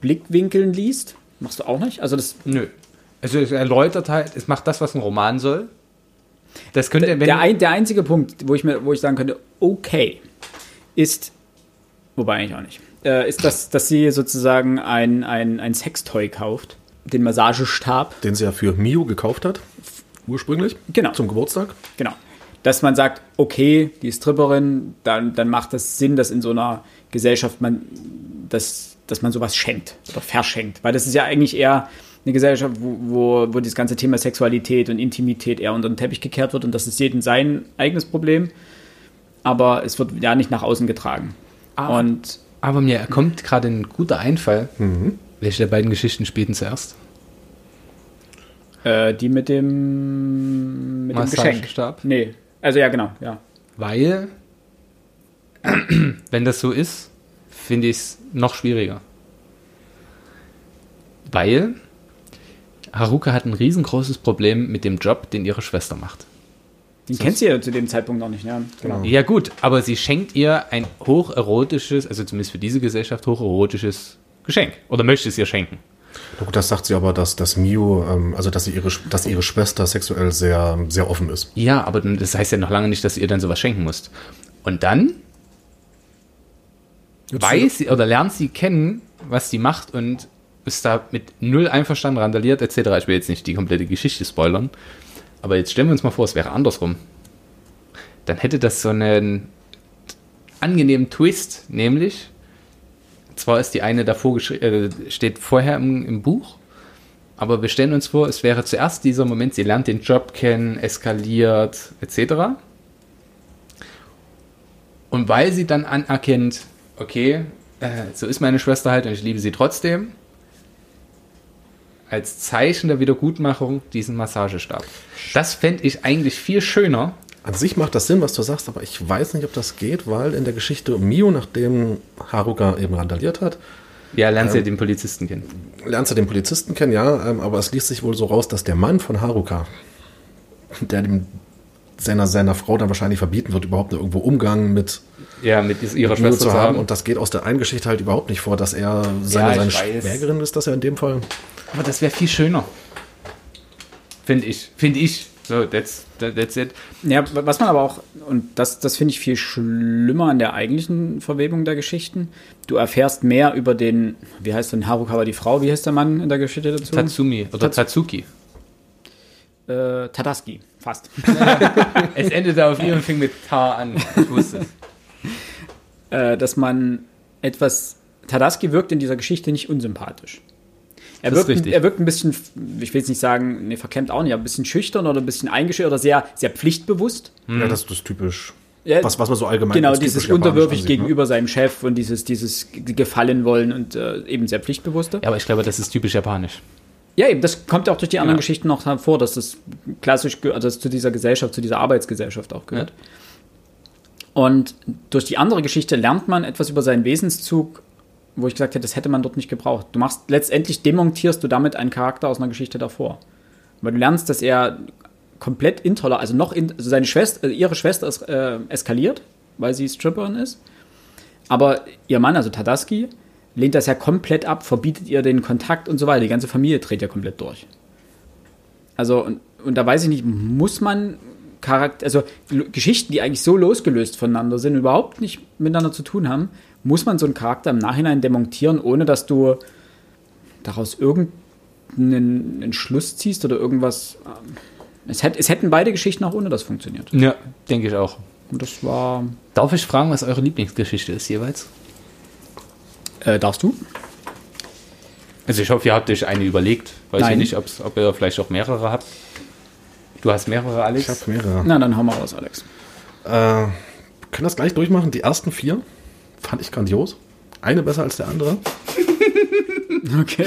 Blickwinkeln liest. Machst du auch nicht? Also das, Nö. Also es erläutert halt, es macht das, was ein Roman soll. Das könnte, wenn der, ein, der einzige Punkt, wo ich, mir, wo ich sagen könnte, okay, ist, wobei eigentlich auch nicht, äh, ist, dass, dass sie sozusagen ein, ein, ein Sextoy kauft, den Massagestab. den sie ja für Miu gekauft hat, ursprünglich, Genau. zum Geburtstag. Genau. Dass man sagt, okay, die ist Stripperin, dann, dann macht das Sinn, dass in so einer Gesellschaft man, dass, dass man sowas schenkt oder verschenkt. Weil das ist ja eigentlich eher eine Gesellschaft, wo, wo, wo das ganze Thema Sexualität und Intimität eher unter den Teppich gekehrt wird und das ist jedem sein eigenes Problem. Aber es wird ja nicht nach außen getragen. Ah. Und aber mir kommt gerade ein guter Einfall. Welche der beiden Geschichten spielten zuerst? Äh, die mit dem, mit dem Geschenk. Nee. Also ja, genau, ja. Weil, wenn das so ist, finde ich es noch schwieriger. Weil Haruka hat ein riesengroßes Problem mit dem Job, den ihre Schwester macht. Den kennt sie ja zu dem Zeitpunkt noch nicht, ja. Genau. Ja gut, aber sie schenkt ihr ein hocherotisches, also zumindest für diese Gesellschaft, hocherotisches Geschenk. Oder möchte es ihr schenken. Na gut, das sagt sie aber, dass, dass Miu, ähm, also dass, sie ihre, dass ihre Schwester sexuell sehr, sehr offen ist. Ja, aber das heißt ja noch lange nicht, dass ihr dann sowas schenken musst. Und dann weiß sie oder lernt sie kennen, was sie macht und ist da mit null einverstanden, randaliert etc. Ich will jetzt nicht die komplette Geschichte spoilern, aber jetzt stellen wir uns mal vor, es wäre andersrum. Dann hätte das so einen angenehmen Twist, nämlich zwar ist die eine davor äh, steht vorher im, im Buch, aber wir stellen uns vor, es wäre zuerst dieser Moment, sie lernt den Job kennen, eskaliert etc. Und weil sie dann anerkennt, okay, äh, so ist meine Schwester halt und ich liebe sie trotzdem, als Zeichen der Wiedergutmachung diesen Massagestab. Das fände ich eigentlich viel schöner, An sich macht das Sinn, was du sagst, aber ich weiß nicht, ob das geht, weil in der Geschichte um Mio, nachdem Haruka eben randaliert hat, Ja, lernst du den Polizisten kennen. lernst du den Polizisten kennen, ja, ähm, aber es liest sich wohl so raus, dass der Mann von Haruka, der dem seiner, seiner Frau dann wahrscheinlich verbieten wird, überhaupt nur irgendwo Umgang mit Ja, mit ihrer Mio Schwester zu haben. haben. Und das geht aus der einen Geschichte halt überhaupt nicht vor, dass er seine, Ja, seine. Schwägerin ist, das ja in dem Fall. Aber das wäre viel schöner. Finde ich. Finde ich. So, that's, that- that's it. Ja, was man aber auch, und das, das finde ich viel schlimmer an der eigentlichen Verwebung der Geschichten, du erfährst mehr über den, wie heißt denn Haruka war die Frau, wie heißt der Mann in der Geschichte dazu? Tatsumi oder Tats- Tatsuki. äh, Tadaski, fast. Es endete auf ihr und fing mit T an. Ich wusste es. äh, dass man etwas, Tadaski wirkt in dieser Geschichte nicht unsympathisch. Er wirkt, richtig. er wirkt ein bisschen, ich will jetzt nicht sagen, nee, verkämmt auch nicht, aber ein bisschen schüchtern oder ein bisschen eingeschüchtert oder sehr, sehr pflichtbewusst. Ja, das, das ist typisch. Ja, was, was man so allgemein Genau, dieses unterwürfig ansieht, ne? gegenüber seinem Chef und dieses, dieses Gefallen wollen und äh, eben sehr pflichtbewusste. Ja, aber ich glaube, das ist typisch japanisch. Ja, eben, das kommt ja auch durch die anderen Ja. Geschichten noch hervor, dass das klassisch, also das zu dieser Gesellschaft, zu dieser Arbeitsgesellschaft auch gehört. Und durch die andere Geschichte lernt man etwas über seinen Wesenszug, wo ich gesagt hätte, das hätte man dort nicht gebraucht. Du machst, letztendlich demontierst du damit einen Charakter aus einer Geschichte davor. Weil du lernst, dass er komplett intolerant, also noch, in, also seine Schwester, also ihre Schwester ist äh, eskaliert, weil sie Stripperin ist. Aber ihr Mann, also Tadaski, lehnt das ja komplett ab, verbietet ihr den Kontakt und so weiter. Die ganze Familie dreht ja komplett durch. Also, und, und da weiß ich nicht, muss man Charakter, also Geschichten, die eigentlich so losgelöst voneinander sind, überhaupt nicht miteinander zu tun haben, muss man so einen Charakter im Nachhinein demontieren, ohne dass du daraus irgendeinen einen Schluss ziehst oder irgendwas. ähm, Es, hätt, es hätten beide Geschichten auch ohne das funktioniert. Ja, denke ich auch. Und das war. Darf ich fragen, was eure Lieblingsgeschichte ist jeweils? Äh, darfst du? Also ich hoffe, ihr habt euch eine überlegt. Weiß Nein. ich nicht, ob's, ob ihr vielleicht auch mehrere habt. Du hast mehrere, Alex? Ich habe mehrere. Na, dann hau mal raus, Alex. Äh, können das gleich durchmachen. Die ersten vier fand ich grandios. Eine besser als der andere. Okay.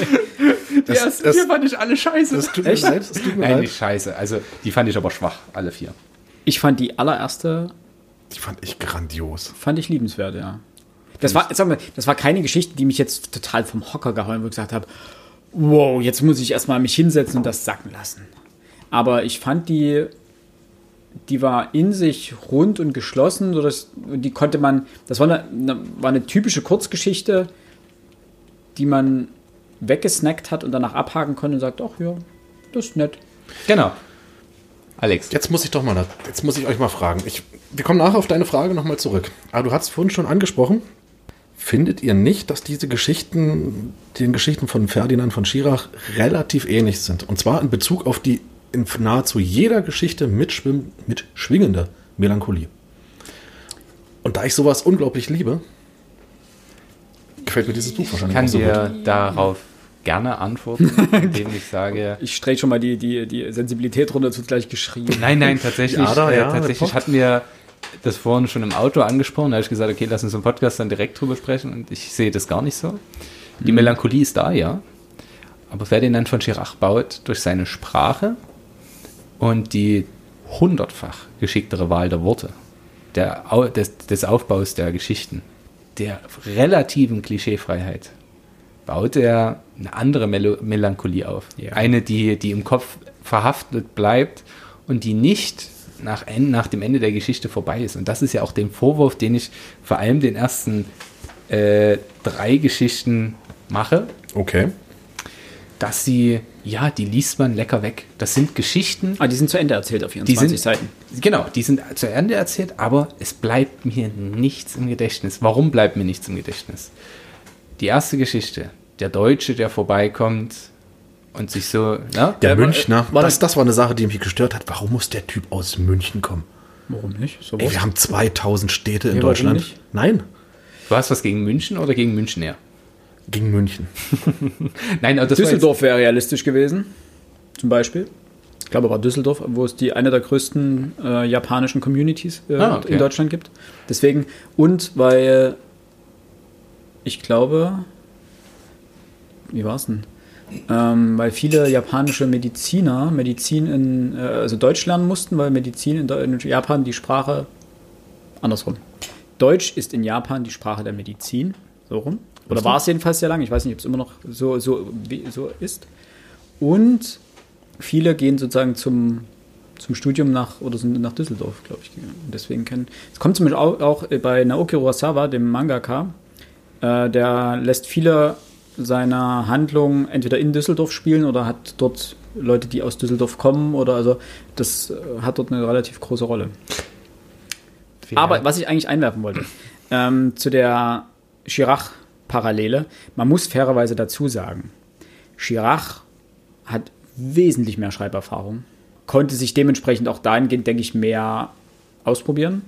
Die ersten das- vier fand ich alle scheiße. Das tut mir Echt? leid. Das tut mir Nein, leid. nicht scheiße. Also die fand ich aber schwach, alle vier. Ich fand die allererste Die fand ich grandios. Fand ich liebenswert, ja. Das war, sag mal, das war keine Geschichte, die mich jetzt total vom Hocker gehauen, wo ich gesagt habe, wow, jetzt muss ich erstmal mich hinsetzen und das sacken lassen. Aber ich fand die, die war in sich rund und geschlossen, sodass die konnte man, das war eine, eine, war eine typische Kurzgeschichte, die man weggesnackt hat und danach abhaken konnte und sagt, ach ja, das ist nett. Genau. Alex. Jetzt muss ich doch mal, jetzt muss ich euch mal fragen. Ich, wir kommen nachher auf deine Frage nochmal zurück. Aber du hast vorhin schon angesprochen. Findet ihr nicht, dass diese Geschichten, den Geschichten von Ferdinand von Schirach relativ ähnlich sind? Und zwar in Bezug auf die in nahezu jeder Geschichte mitschwimm, mitschwingende Melancholie. Und da ich sowas unglaublich liebe, gefällt mir dieses Buch wahrscheinlich kann auch so dir gut. darauf gerne antworten, indem ich sage, Ich strecke schon mal die, die, die Sensibilität runter, es wird gleich geschrien. nein, nein, tatsächlich, da, äh, ja, tatsächlich hatten wir das vorhin schon im Auto angesprochen, da habe ich gesagt, okay, lass uns im Podcast dann direkt drüber sprechen und ich sehe das gar nicht so. Die Melancholie ist da, ja, aber Ferdinand von Schirach baut durch seine Sprache und die hundertfach geschicktere Wahl der Worte, der, des, des Aufbaus der Geschichten, der relativen Klischeefreiheit, baut er eine andere Melo Melancholie auf. Ja. Eine, die, die im Kopf verhaftet bleibt und die nicht nach, en- nach dem Ende der Geschichte vorbei ist. Und das ist ja auch den Vorwurf, den ich vor allem den ersten äh, drei Geschichten mache, Okay. Dass sie, ja, die liest man lecker weg. Das sind Geschichten, Ah, die sind zu Ende erzählt auf 24 die sind, Seiten. Genau, die sind zu Ende erzählt, aber es bleibt mir nichts im Gedächtnis. Warum bleibt mir nichts im Gedächtnis? Die erste Geschichte, der Deutsche, der vorbeikommt und sich so, ne? Der Ja, war- Münchner, war das, das- das war eine Sache, die mich gestört hat. Warum muss der Typ aus München kommen? Warum nicht? So Ey, wir haben 2000 Städte in Ja, warum Deutschland. nicht? Nein, Du hast was gegen München oder gegen München eher? Gegen München. Nein, aber Düsseldorf wäre realistisch gewesen, zum Beispiel. Ich glaube, war Düsseldorf, wo es die eine der größten äh, japanischen Communities äh, Ah, okay. in Deutschland gibt. Deswegen, und weil ich glaube, wie war es denn? ähm, weil viele japanische Mediziner Medizin in, äh, also Deutsch lernen mussten, weil Medizin in, in Japan die Sprache andersrum. Deutsch ist in Japan die Sprache der Medizin, so rum. Oder war es jedenfalls sehr lange. Ich weiß nicht, ob es immer noch so, so, so ist. Und viele gehen sozusagen zum, zum Studium nach oder sind nach Düsseldorf, glaube ich. Und deswegen kennen. Es kommt zum Beispiel auch, auch bei Naoki Urasawa, dem Mangaka, äh, der lässt viele seiner Handlungen entweder in Düsseldorf spielen oder hat dort Leute, die aus Düsseldorf kommen oder also das äh, hat dort eine relativ große Rolle. Aber was ich eigentlich einwerfen wollte, ähm, zu der Chirac-Parallele, man muss fairerweise dazu sagen, Chirac hat wesentlich mehr Schreiberfahrung, konnte sich dementsprechend auch dahingehend, denke ich, mehr ausprobieren.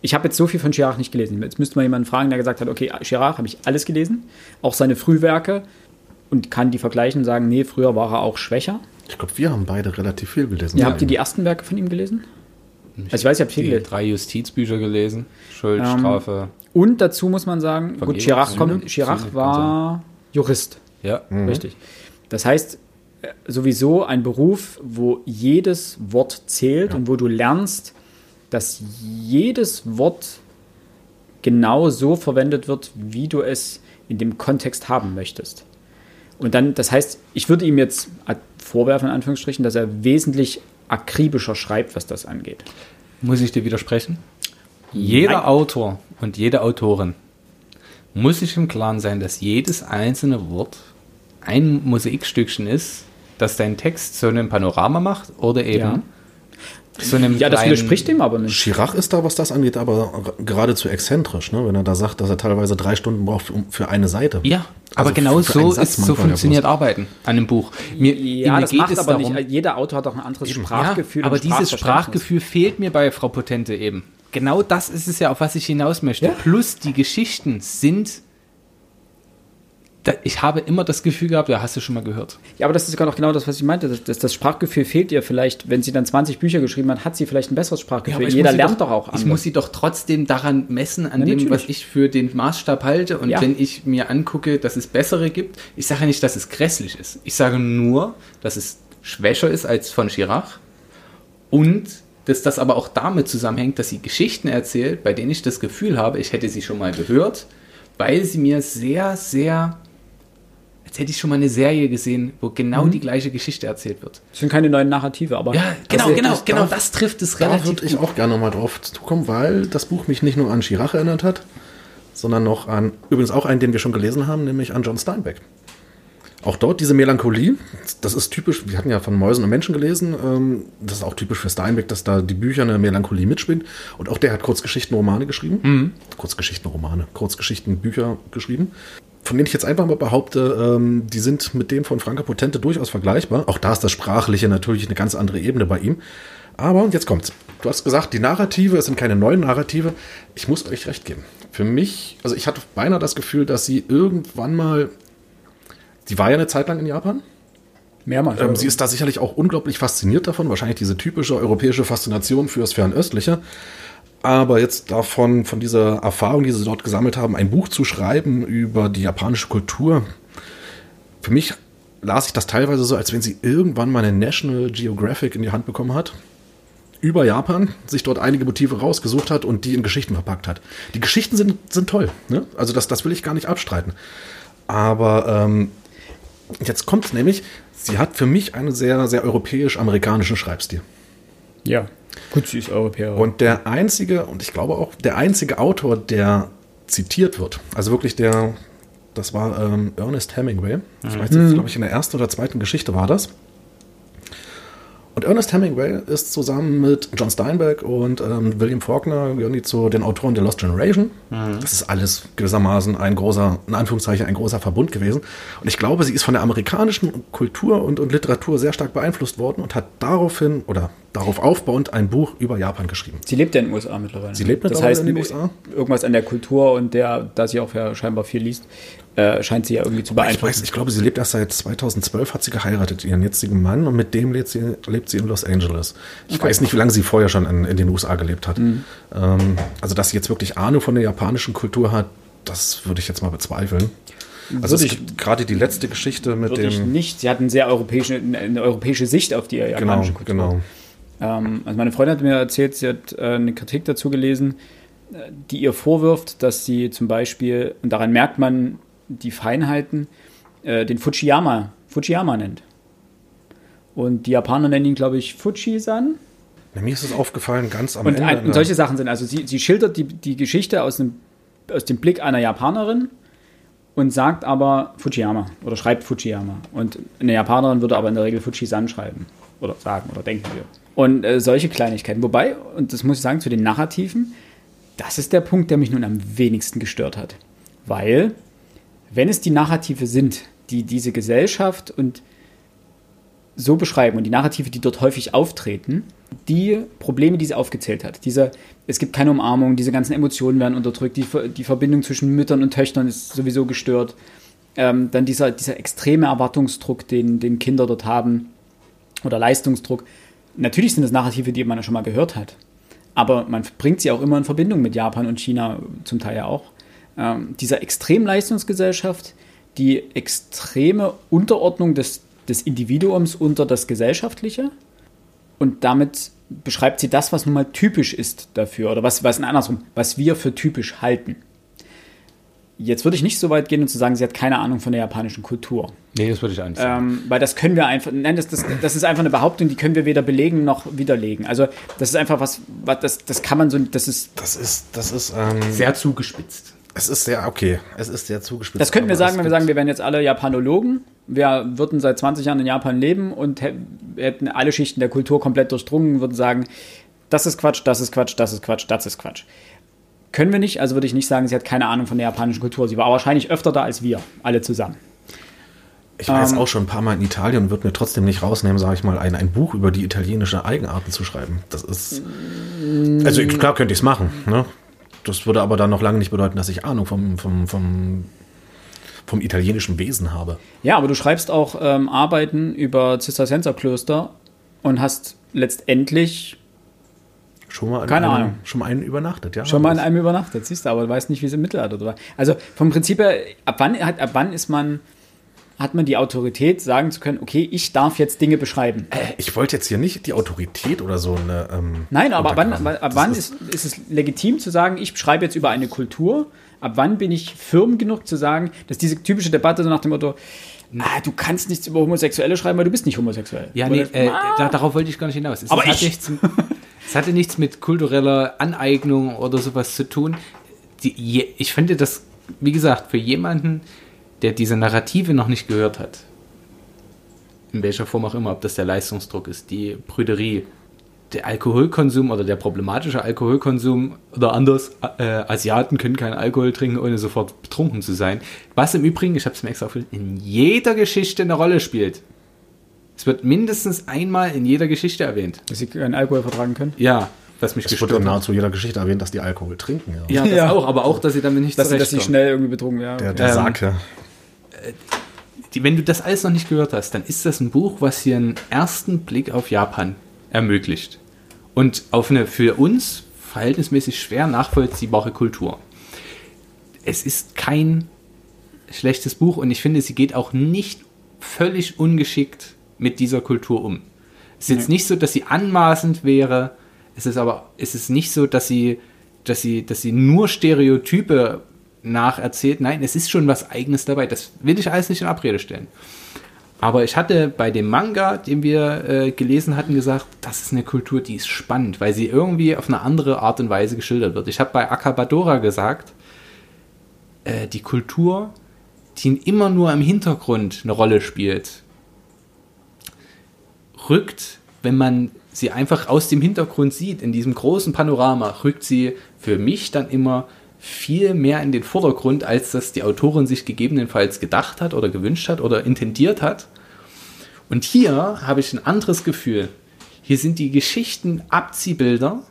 Ich habe jetzt so viel von Chirac nicht gelesen. Jetzt müsste man jemanden fragen, der gesagt hat, okay, Chirac habe ich alles gelesen, auch seine Frühwerke und kann die vergleichen und sagen, nee, früher war er auch schwächer. Ich glaube, wir haben beide relativ viel gelesen. Ja, habt ihr die ersten Werke von ihm gelesen? Ich, Also ich weiß, ich habe viel die gelesen. drei Justizbücher gelesen. Schuld, Ähm, Strafe. Und dazu muss man sagen, gut, Vergebung, Chirac, kommt, Chirac war Jurist, Ja. richtig. Das heißt, äh, sowieso ein Beruf, wo jedes Wort zählt und wo du lernst, dass jedes Wort genau so verwendet wird, wie du es in dem Kontext haben möchtest. Und dann, das heißt, ich würde ihm jetzt vorwerfen, in Anführungsstrichen, dass er wesentlich akribischer schreibt, was das angeht. Muss ich dir widersprechen? Jeder Nein. Autor und jede Autorin muss sich im Klaren sein, dass jedes einzelne Wort ein Mosaikstückchen ist, das deinen Text zu einem Panorama macht oder eben Ja. Zu einem Ja, das widerspricht dem aber nicht. Chirac ist da, was das angeht, aber geradezu exzentrisch, ne? wenn er da sagt, dass er teilweise drei Stunden braucht um- für eine Seite. Ja, aber Also genau für- für einen so Satz ist so manchmal ja funktioniert Arbeiten an einem Buch. Mir, Ja, mir das geht macht es aber darum, nicht. Jeder Autor hat auch ein anderes Ja, Sprachgefühl. aber und dieses. Sprachgefühl fehlt mir bei Frau Potente eben. Genau das ist es ja, auf was ich hinaus möchte. Ja. Plus die Geschichten sind. Ich habe immer das Gefühl gehabt, ja, hast du schon mal gehört. Ja, aber das ist sogar noch genau das, was ich meinte. Das, das, das Sprachgefühl fehlt ihr vielleicht, wenn sie dann 20 Bücher geschrieben hat, hat sie vielleicht ein besseres Sprachgefühl. ich Jeder lernt doch, auch Ich muss sie doch trotzdem daran messen, an Ja, dem, natürlich. was ich für den Maßstab halte. Und Ja. wenn ich mir angucke, dass es bessere gibt, ich sage ja nicht, dass es grässlich ist. Ich sage nur, dass es schwächer ist als von Chirac und dass das aber auch damit zusammenhängt, dass sie Geschichten erzählt, bei denen ich das Gefühl habe, ich hätte sie schon mal gehört, weil sie mir sehr, sehr, als hätte ich schon mal eine Serie gesehen, wo genau Mhm. die gleiche Geschichte erzählt wird. Das sind keine neuen Narrative, aber. Ja, genau, genau, ich- genau, darf- das trifft es Da relativ würde ich auch gerne mal drauf zukommen, weil das Buch mich nicht nur an Chirac erinnert hat, sondern noch an, übrigens auch einen, den wir schon gelesen haben, nämlich an John Steinbeck. Auch dort diese Melancholie, das ist typisch, wir hatten ja von Mäusen und Menschen gelesen, ähm, das ist auch typisch für Steinbeck, dass da die Bücher eine Melancholie mitspielen. Und auch der hat Kurzgeschichtenromane geschrieben. Kurzgeschichtenromane, Kurzgeschichtenbücher geschrieben. Von denen ich jetzt einfach mal behaupte, ähm, die sind mit dem von Franka Potente durchaus vergleichbar. Auch da ist das Sprachliche natürlich eine ganz andere Ebene bei ihm. Aber und jetzt kommt's. Du hast gesagt, die Narrative, es sind keine neuen Narrative. Ich muss euch recht geben. Für mich, also ich hatte beinahe das Gefühl, dass sie irgendwann mal, sie war ja eine Zeit lang in Japan. Mehrmals. Ähm, sie ist da sicherlich auch unglaublich fasziniert davon. Wahrscheinlich diese typische europäische Faszination fürs Fernöstliche. Aber jetzt davon, von dieser Erfahrung, die sie dort gesammelt haben, ein Buch zu schreiben über die japanische Kultur. Für mich las ich das teilweise so, als wenn sie irgendwann mal eine National Geographic in die Hand bekommen hat. Über Japan, sich dort einige Motive rausgesucht hat und die in Geschichten verpackt hat. Die Geschichten sind, sind toll. Ne? Also das, das will ich gar nicht abstreiten. Aber ähm, Jetzt kommt nämlich, sie hat für mich einen sehr, sehr europäisch-amerikanischen Schreibstil. Ja. Gut, sie ist Europäerin. Und der einzige, und ich glaube auch, der einzige Autor, der zitiert wird, also wirklich der, das war ähm, Ernest Hemingway. Ich weiß jetzt, glaube ich, in der ersten oder zweiten Geschichte war das. Und Ernest Hemingway ist zusammen mit John Steinbeck und ähm, William Faulkner, gehören die zu den Autoren der Lost Generation. Das ist alles gewissermaßen ein großer, in Anführungszeichen, ein großer Verbund gewesen. Und ich glaube, sie ist von der amerikanischen Kultur und, und Literatur sehr stark beeinflusst worden und hat daraufhin oder darauf aufbauend ein Buch über Japan geschrieben. sie lebt ja in den USA mittlerweile. Sie lebt das mittlerweile heißt, in den USA? irgendwas an der Kultur und der, da sie auch ja scheinbar viel liest, äh, scheint sie ja irgendwie zu Ich weiß, beeinflussen. ich glaube, sie lebt erst seit 2012, hat sie geheiratet, ihren jetzigen Mann, und mit dem lebt sie, lebt sie in Los Angeles. Ich weiß nicht, wie lange sie vorher schon in, in den USA gelebt hat. Ähm, also, dass sie jetzt wirklich Ahnung von der japanischen Kultur hat, das würde ich jetzt mal bezweifeln. Also gerade die letzte Geschichte mit Würde ich dem. nicht. Sie hat eine sehr europäische, eine- europäische Sicht auf die Genau, japanische Kultur. genau. Ähm, also meine Freundin hat mir erzählt, sie hat äh, eine Kritik dazu gelesen, äh, die ihr vorwirft, dass sie zum Beispiel, und daran merkt man die Feinheiten, äh, den Fujiyama, Fujiyama nennt. Und die Japaner nennen ihn, glaube ich, Fujisan. Mir ist es aufgefallen, ganz am Und, Ende. ein, und solche Sachen sind, also sie, sie schildert die, die Geschichte aus dem, aus dem Blick einer Japanerin und sagt aber Fujiyama oder schreibt Fujiyama. Und eine Japanerin würde aber in der Regel Fujisan schreiben oder sagen oder denken wir. Und äh, solche Kleinigkeiten. Wobei, und das muss ich sagen, zu den Narrativen, das ist der Punkt, der mich nun am wenigsten gestört hat. Weil, wenn es die Narrative sind, die diese Gesellschaft und so beschreiben und die Narrative, die dort häufig auftreten, die Probleme, die sie aufgezählt hat. Dieser, es gibt keine Umarmung, diese ganzen Emotionen werden unterdrückt, die, die Verbindung zwischen Müttern und Töchtern ist sowieso gestört. Ähm, dann dieser, dieser extreme Erwartungsdruck, den, den Kinder dort haben, oder Leistungsdruck. Natürlich sind das Narrative, die man ja schon mal gehört hat. Aber man bringt sie auch immer in Verbindung mit Japan und China, zum Teil ja auch. Ähm, dieser Extremleistungsgesellschaft, die extreme Unterordnung des, des Individuums unter das Gesellschaftliche. Und damit beschreibt sie das, was nun mal typisch ist dafür, oder was, was andersrum, was wir für typisch halten. Jetzt würde ich nicht so weit gehen und zu sagen, sie hat keine Ahnung von der japanischen Kultur. Nee, das würde ich sagen. Ähm, weil das können wir einfach, nein, das, das, das ist einfach eine Behauptung, die können wir weder belegen noch widerlegen. Also das ist einfach was, was das, das kann man so, das ist, Das ist, das ist, ähm, Sehr zugespitzt. Es ist sehr, okay, es ist sehr zugespitzt. das könnten wir sagen, wenn wir sagen, wir wären jetzt alle Japanologen, wir würden seit 20 Jahren in Japan leben und hä- hätten alle Schichten der Kultur komplett durchdrungen, würden sagen, das ist Quatsch, das ist Quatsch, das ist Quatsch, das ist Quatsch. Können wir nicht, also würde ich nicht sagen, sie hat keine Ahnung von der japanischen Kultur. Sie war wahrscheinlich öfter da als wir, alle zusammen. Ich war jetzt Ähm, auch schon ein paar Mal in Italien und würde mir trotzdem nicht rausnehmen, sage ich mal, ein, ein Buch über die italienischen Eigenarten zu schreiben. Das ist. Also klar könnte ich es machen, ne? Das würde aber dann noch lange nicht bedeuten, dass ich Ahnung vom, vom, vom, vom italienischen Wesen habe. Ja, aber du schreibst auch ähm, Arbeiten über Zisterzienserklöster und hast letztendlich Schon mal in Keine einem, Ahnung. Schon mal einen übernachtet, ja. schon mal in einem übernachtet, siehst du, aber du weißt nicht, wie es im Mittelalter war. Also vom Prinzip her, ab wann, ab wann ist man, hat man die Autorität, sagen zu können, okay, ich darf jetzt Dinge beschreiben. Ich wollte jetzt hier nicht die Autorität oder so eine. Ähm, Nein, aber ab wann, ab wann ist, ist es legitim zu sagen, ich schreibe jetzt über eine Kultur? Ab wann bin ich firm genug zu sagen, dass diese typische Debatte so nach dem Motto, ah, du kannst nichts über Homosexuelle schreiben, weil du bist nicht homosexuell. Ja, nee, äh, da, darauf wollte ich gar nicht hinaus. Es Aber hat ich- Nichts, es hatte nichts mit kultureller Aneignung oder sowas zu tun. Die, je, ich finde das, wie gesagt, für jemanden, der diese Narrative noch nicht gehört hat, in welcher Form auch immer, ob das der Leistungsdruck ist, die Brüderie, der Alkoholkonsum oder der problematische Alkoholkonsum oder anders, äh, Asiaten können keinen Alkohol trinken, ohne sofort betrunken zu sein. Was im Übrigen, ich habe es mir extra aufgeschrieben, in jeder Geschichte eine Rolle spielt. Es wird mindestens einmal in jeder Geschichte erwähnt. dass sie keinen Alkohol vertragen können. Ja, was mich Es gestört in nahezu jeder Geschichte erwähnt, dass die Alkohol trinken. Ja. Ja, das Ja. auch, aber auch, dass sie damit nicht Dass, sie- dass sie schnell irgendwie betrunken werden. Der, der Ähm, ja. Die, wenn du das alles noch nicht gehört hast, dann ist das ein Buch, was hier einen ersten Blick auf Japan ermöglicht. Und auf eine für uns verhältnismäßig schwer nachvollziehbare Kultur. Es ist kein schlechtes Buch und ich finde, sie geht auch nicht völlig ungeschickt mit dieser Kultur um. Es ist jetzt nicht so, dass sie anmaßend wäre, es ist aber es ist nicht so, dass sie, dass sie, dass sie nur Stereotype nacherzählt. Nein, es ist schon was Eigenes dabei. Das will ich alles nicht in Abrede stellen. Aber ich hatte bei dem Manga, den wir äh, gelesen hatten, gesagt, das ist eine Kultur, die ist spannend, weil sie irgendwie auf eine andere Art und Weise geschildert wird. Ich habe bei Akabadora gesagt, äh, die Kultur, die immer nur im Hintergrund eine Rolle spielt, rückt, wenn man sie einfach aus dem Hintergrund sieht, in diesem großen Panorama, rückt sie für mich dann immer viel mehr in den Vordergrund, als das die Autorin sich gegebenenfalls gedacht hat oder gewünscht hat oder intendiert hat. Und hier habe ich ein anderes Gefühl. Hier sind die Geschichten Abziehbilder,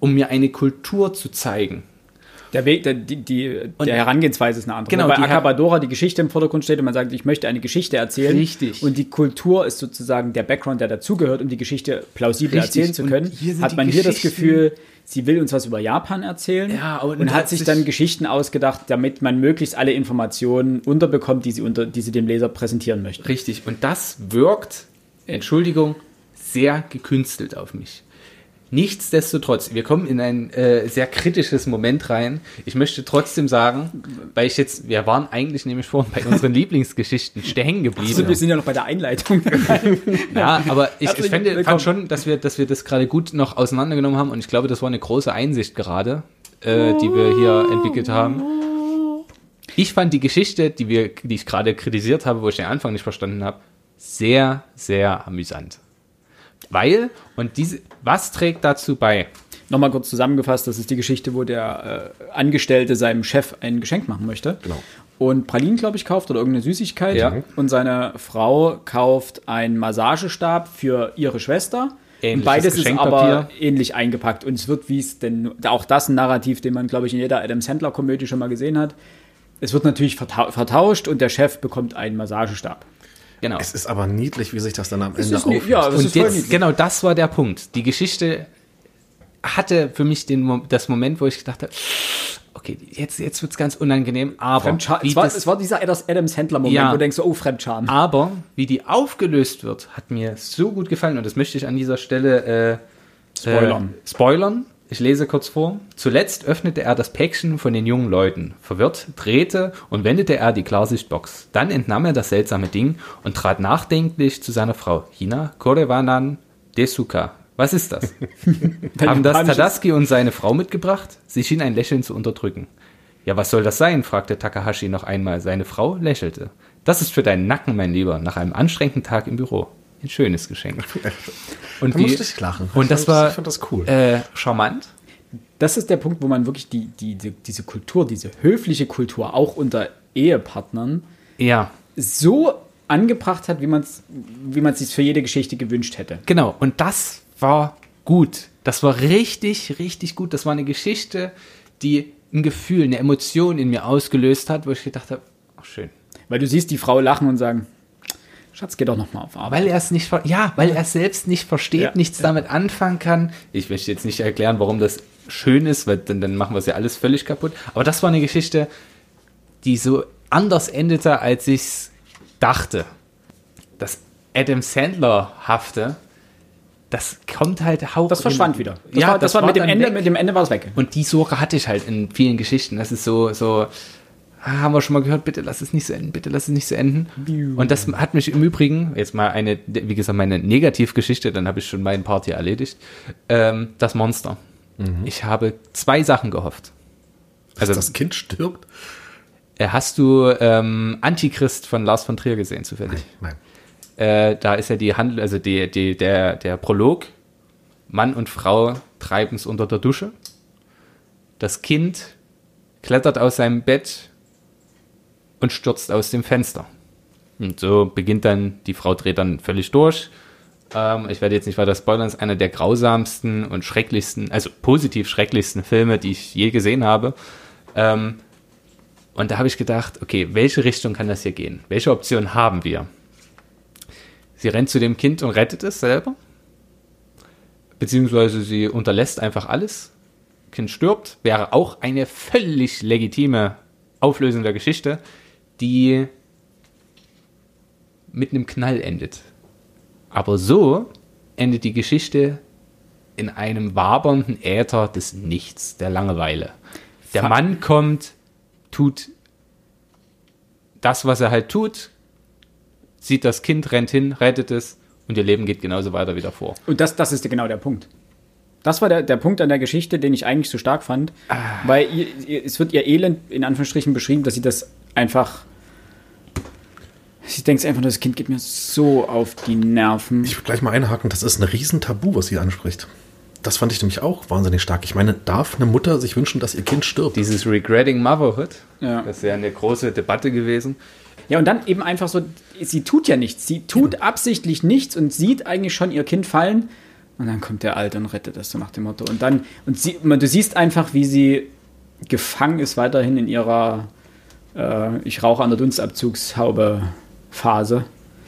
um mir eine Kultur zu zeigen. Der Weg, der, die, die, der Herangehensweise ist eine andere. Genau, Bei die Her- Acabadora die Geschichte im Vordergrund steht und man sagt, ich möchte eine Geschichte erzählen. Richtig. Und die Kultur ist sozusagen der Background, der dazugehört, um die Geschichte plausibel Richtig. erzählen zu können. Hat man hier das Gefühl, sie will uns was über Japan erzählen Ja, und und, hat sich- dann Geschichten ausgedacht, damit man möglichst alle Informationen unterbekommt, die sie, unter, die sie dem Leser präsentieren möchte. Richtig. Und das wirkt, Entschuldigung, sehr gekünstelt auf mich. Nichtsdestotrotz, wir kommen in ein äh, sehr kritisches Moment rein. Ich möchte trotzdem sagen, weil ich jetzt, wir waren eigentlich nämlich vorhin bei unseren Lieblingsgeschichten stehen geblieben. Also, wir sind ja noch bei der Einleitung. Ja, aber ich, ich fände, willkommen. fand schon, dass wir, dass wir das gerade gut noch auseinandergenommen haben und ich glaube, das war eine große Einsicht gerade, äh, die wir hier entwickelt haben. Ich fand die Geschichte, die, wir, die ich gerade kritisiert habe, wo ich den Anfang nicht verstanden habe, sehr, sehr amüsant. Weil, und diese, was trägt dazu bei? Nochmal kurz zusammengefasst, das ist die Geschichte, wo der äh, Angestellte seinem Chef ein Geschenk machen möchte. Genau. Und Pralinen, glaube ich, kauft oder irgendeine Süßigkeit. Ja. Und seine Frau kauft einen Massagestab für ihre Schwester. Und Ähnliches beides ist aber ähnlich eingepackt. Und es wird, wie es denn, auch das ein Narrativ, den man, glaube ich, in jeder Adam Sandler-Komödie schon mal gesehen hat. Es wird natürlich vertau vertauscht und der Chef bekommt einen Massagestab. Genau. Es ist aber niedlich, wie sich das dann am Es Ende auflöst. ja, das Und ist jetzt, genau das war der Punkt. Die Geschichte hatte für mich den, das Moment, wo ich gedacht habe, okay, jetzt, jetzt wird es ganz unangenehm, aber Fremdscham. wie Es war, das- es war dieser Adam Sandler-Moment, Ja. wo du denkst, oh, Fremdscham. Aber wie die aufgelöst wird, hat mir so gut gefallen und das möchte ich an dieser Stelle äh, Spoilern. Äh, spoilern. Ich lese kurz vor. Zuletzt öffnete er das Päckchen von den jungen Leuten. Verwirrt drehte und wendete er die Klarsichtbox. Dann entnahm er das seltsame Ding und trat nachdenklich zu seiner Frau. Hina Korewanan Desuka. Was ist das? Haben das Tadaski und seine Frau mitgebracht? Sie schien ein Lächeln zu unterdrücken. Ja, was soll das sein? fragte Takahashi noch einmal. Seine Frau lächelte. Das ist für deinen Nacken, mein Lieber, nach einem anstrengenden Tag im Büro. Ein schönes Geschenk. Und Da musste ich lachen. Und Ich das fand- war ich fand das cool. äh, charmant. das ist der Punkt, wo man wirklich die, die, die, diese Kultur, diese höfliche Kultur auch unter Ehepartnern Ja, so angebracht hat, wie man es wie man's sich für jede Geschichte gewünscht hätte. genau. Und das war gut. Das war richtig, richtig gut. Das war eine Geschichte, die ein Gefühl, eine Emotion in mir ausgelöst hat, wo ich gedacht habe, ach schön. Weil du siehst die Frau lachen und sagen, Schatz, geh doch noch mal auf Arbeit. Weil er es nicht, ja, weil er selbst nicht versteht, Ja. nichts damit anfangen kann. Ich möchte jetzt nicht erklären, warum das schön ist, weil dann, dann machen wir es ja alles völlig kaputt. Aber das war eine Geschichte, die so anders endete, als ich es dachte. Das Adam Sandler-hafte, das kommt halt hauch. Das verschwand wieder. Das ja, war, das, war mit dem Ende, weg. mit dem Ende war es weg. Und die Sorge hatte ich halt in vielen Geschichten. Das ist so, so, ah, haben wir schon mal gehört, bitte lass es nicht so enden, bitte lass es nicht so enden. Und das hat mich im Übrigen, jetzt mal eine, wie gesagt, meine Negativgeschichte, dann habe ich schon meinen Part hier erledigt, ähm, das Monster. Ich habe zwei Sachen gehofft. Dass also- das Kind stirbt? Äh, Hast du ähm, Antichrist von Lars von Trier gesehen, zufällig? Nein. Äh, da ist ja die Handel, also die, die, der, der Prolog. Mann und Frau treiben es unter der Dusche. Das Kind klettert aus seinem Bett und stürzt aus dem Fenster. Und so beginnt dann, die Frau dreht dann völlig durch. Ähm, ich werde jetzt nicht weiter spoilern, es ist einer der grausamsten und schrecklichsten, also positiv schrecklichsten Filme, die ich je gesehen habe. Ähm, und da habe ich gedacht, okay, welche Richtung kann das hier gehen? Welche Option haben wir? Sie rennt zu dem Kind und rettet es selber. Beziehungsweise sie unterlässt einfach alles. Kind stirbt. Wäre auch eine völlig legitime Auflösung der Geschichte, die mit einem Knall endet. Aber so endet die Geschichte in einem wabernden Äther des Nichts, der Langeweile. Der Mann kommt, tut das, was er halt tut, sieht das Kind, rennt hin, rettet es und ihr Leben geht genauso weiter wie davor. Und das, das ist genau der Punkt. Das war der, der Punkt an der Geschichte, den ich eigentlich so stark fand, weil ihr, ihr, es wird ihr Elend in Anführungsstrichen beschrieben, dass sie das einfach. Sie denkt einfach, nur, das Kind geht mir so auf die Nerven. Ich will gleich mal einhaken, das ist ein Riesentabu, was sie anspricht. Das fand ich nämlich auch wahnsinnig stark. Ich meine, darf eine Mutter sich wünschen, dass ihr Kind stirbt? Dieses Regretting Motherhood, Ja. das ist ja eine große Debatte gewesen. Ja, und dann eben einfach so, sie tut ja nichts. Sie tut absichtlich nichts und sieht eigentlich schon ihr Kind fallen. Und dann kommt der Alte und rettet das so nach dem Motto. Und dann, und sie, man, du siehst einfach, wie sie gefangen ist weiterhin in ihrer äh, Ich rauche an der Dunstabzugshaube Phase.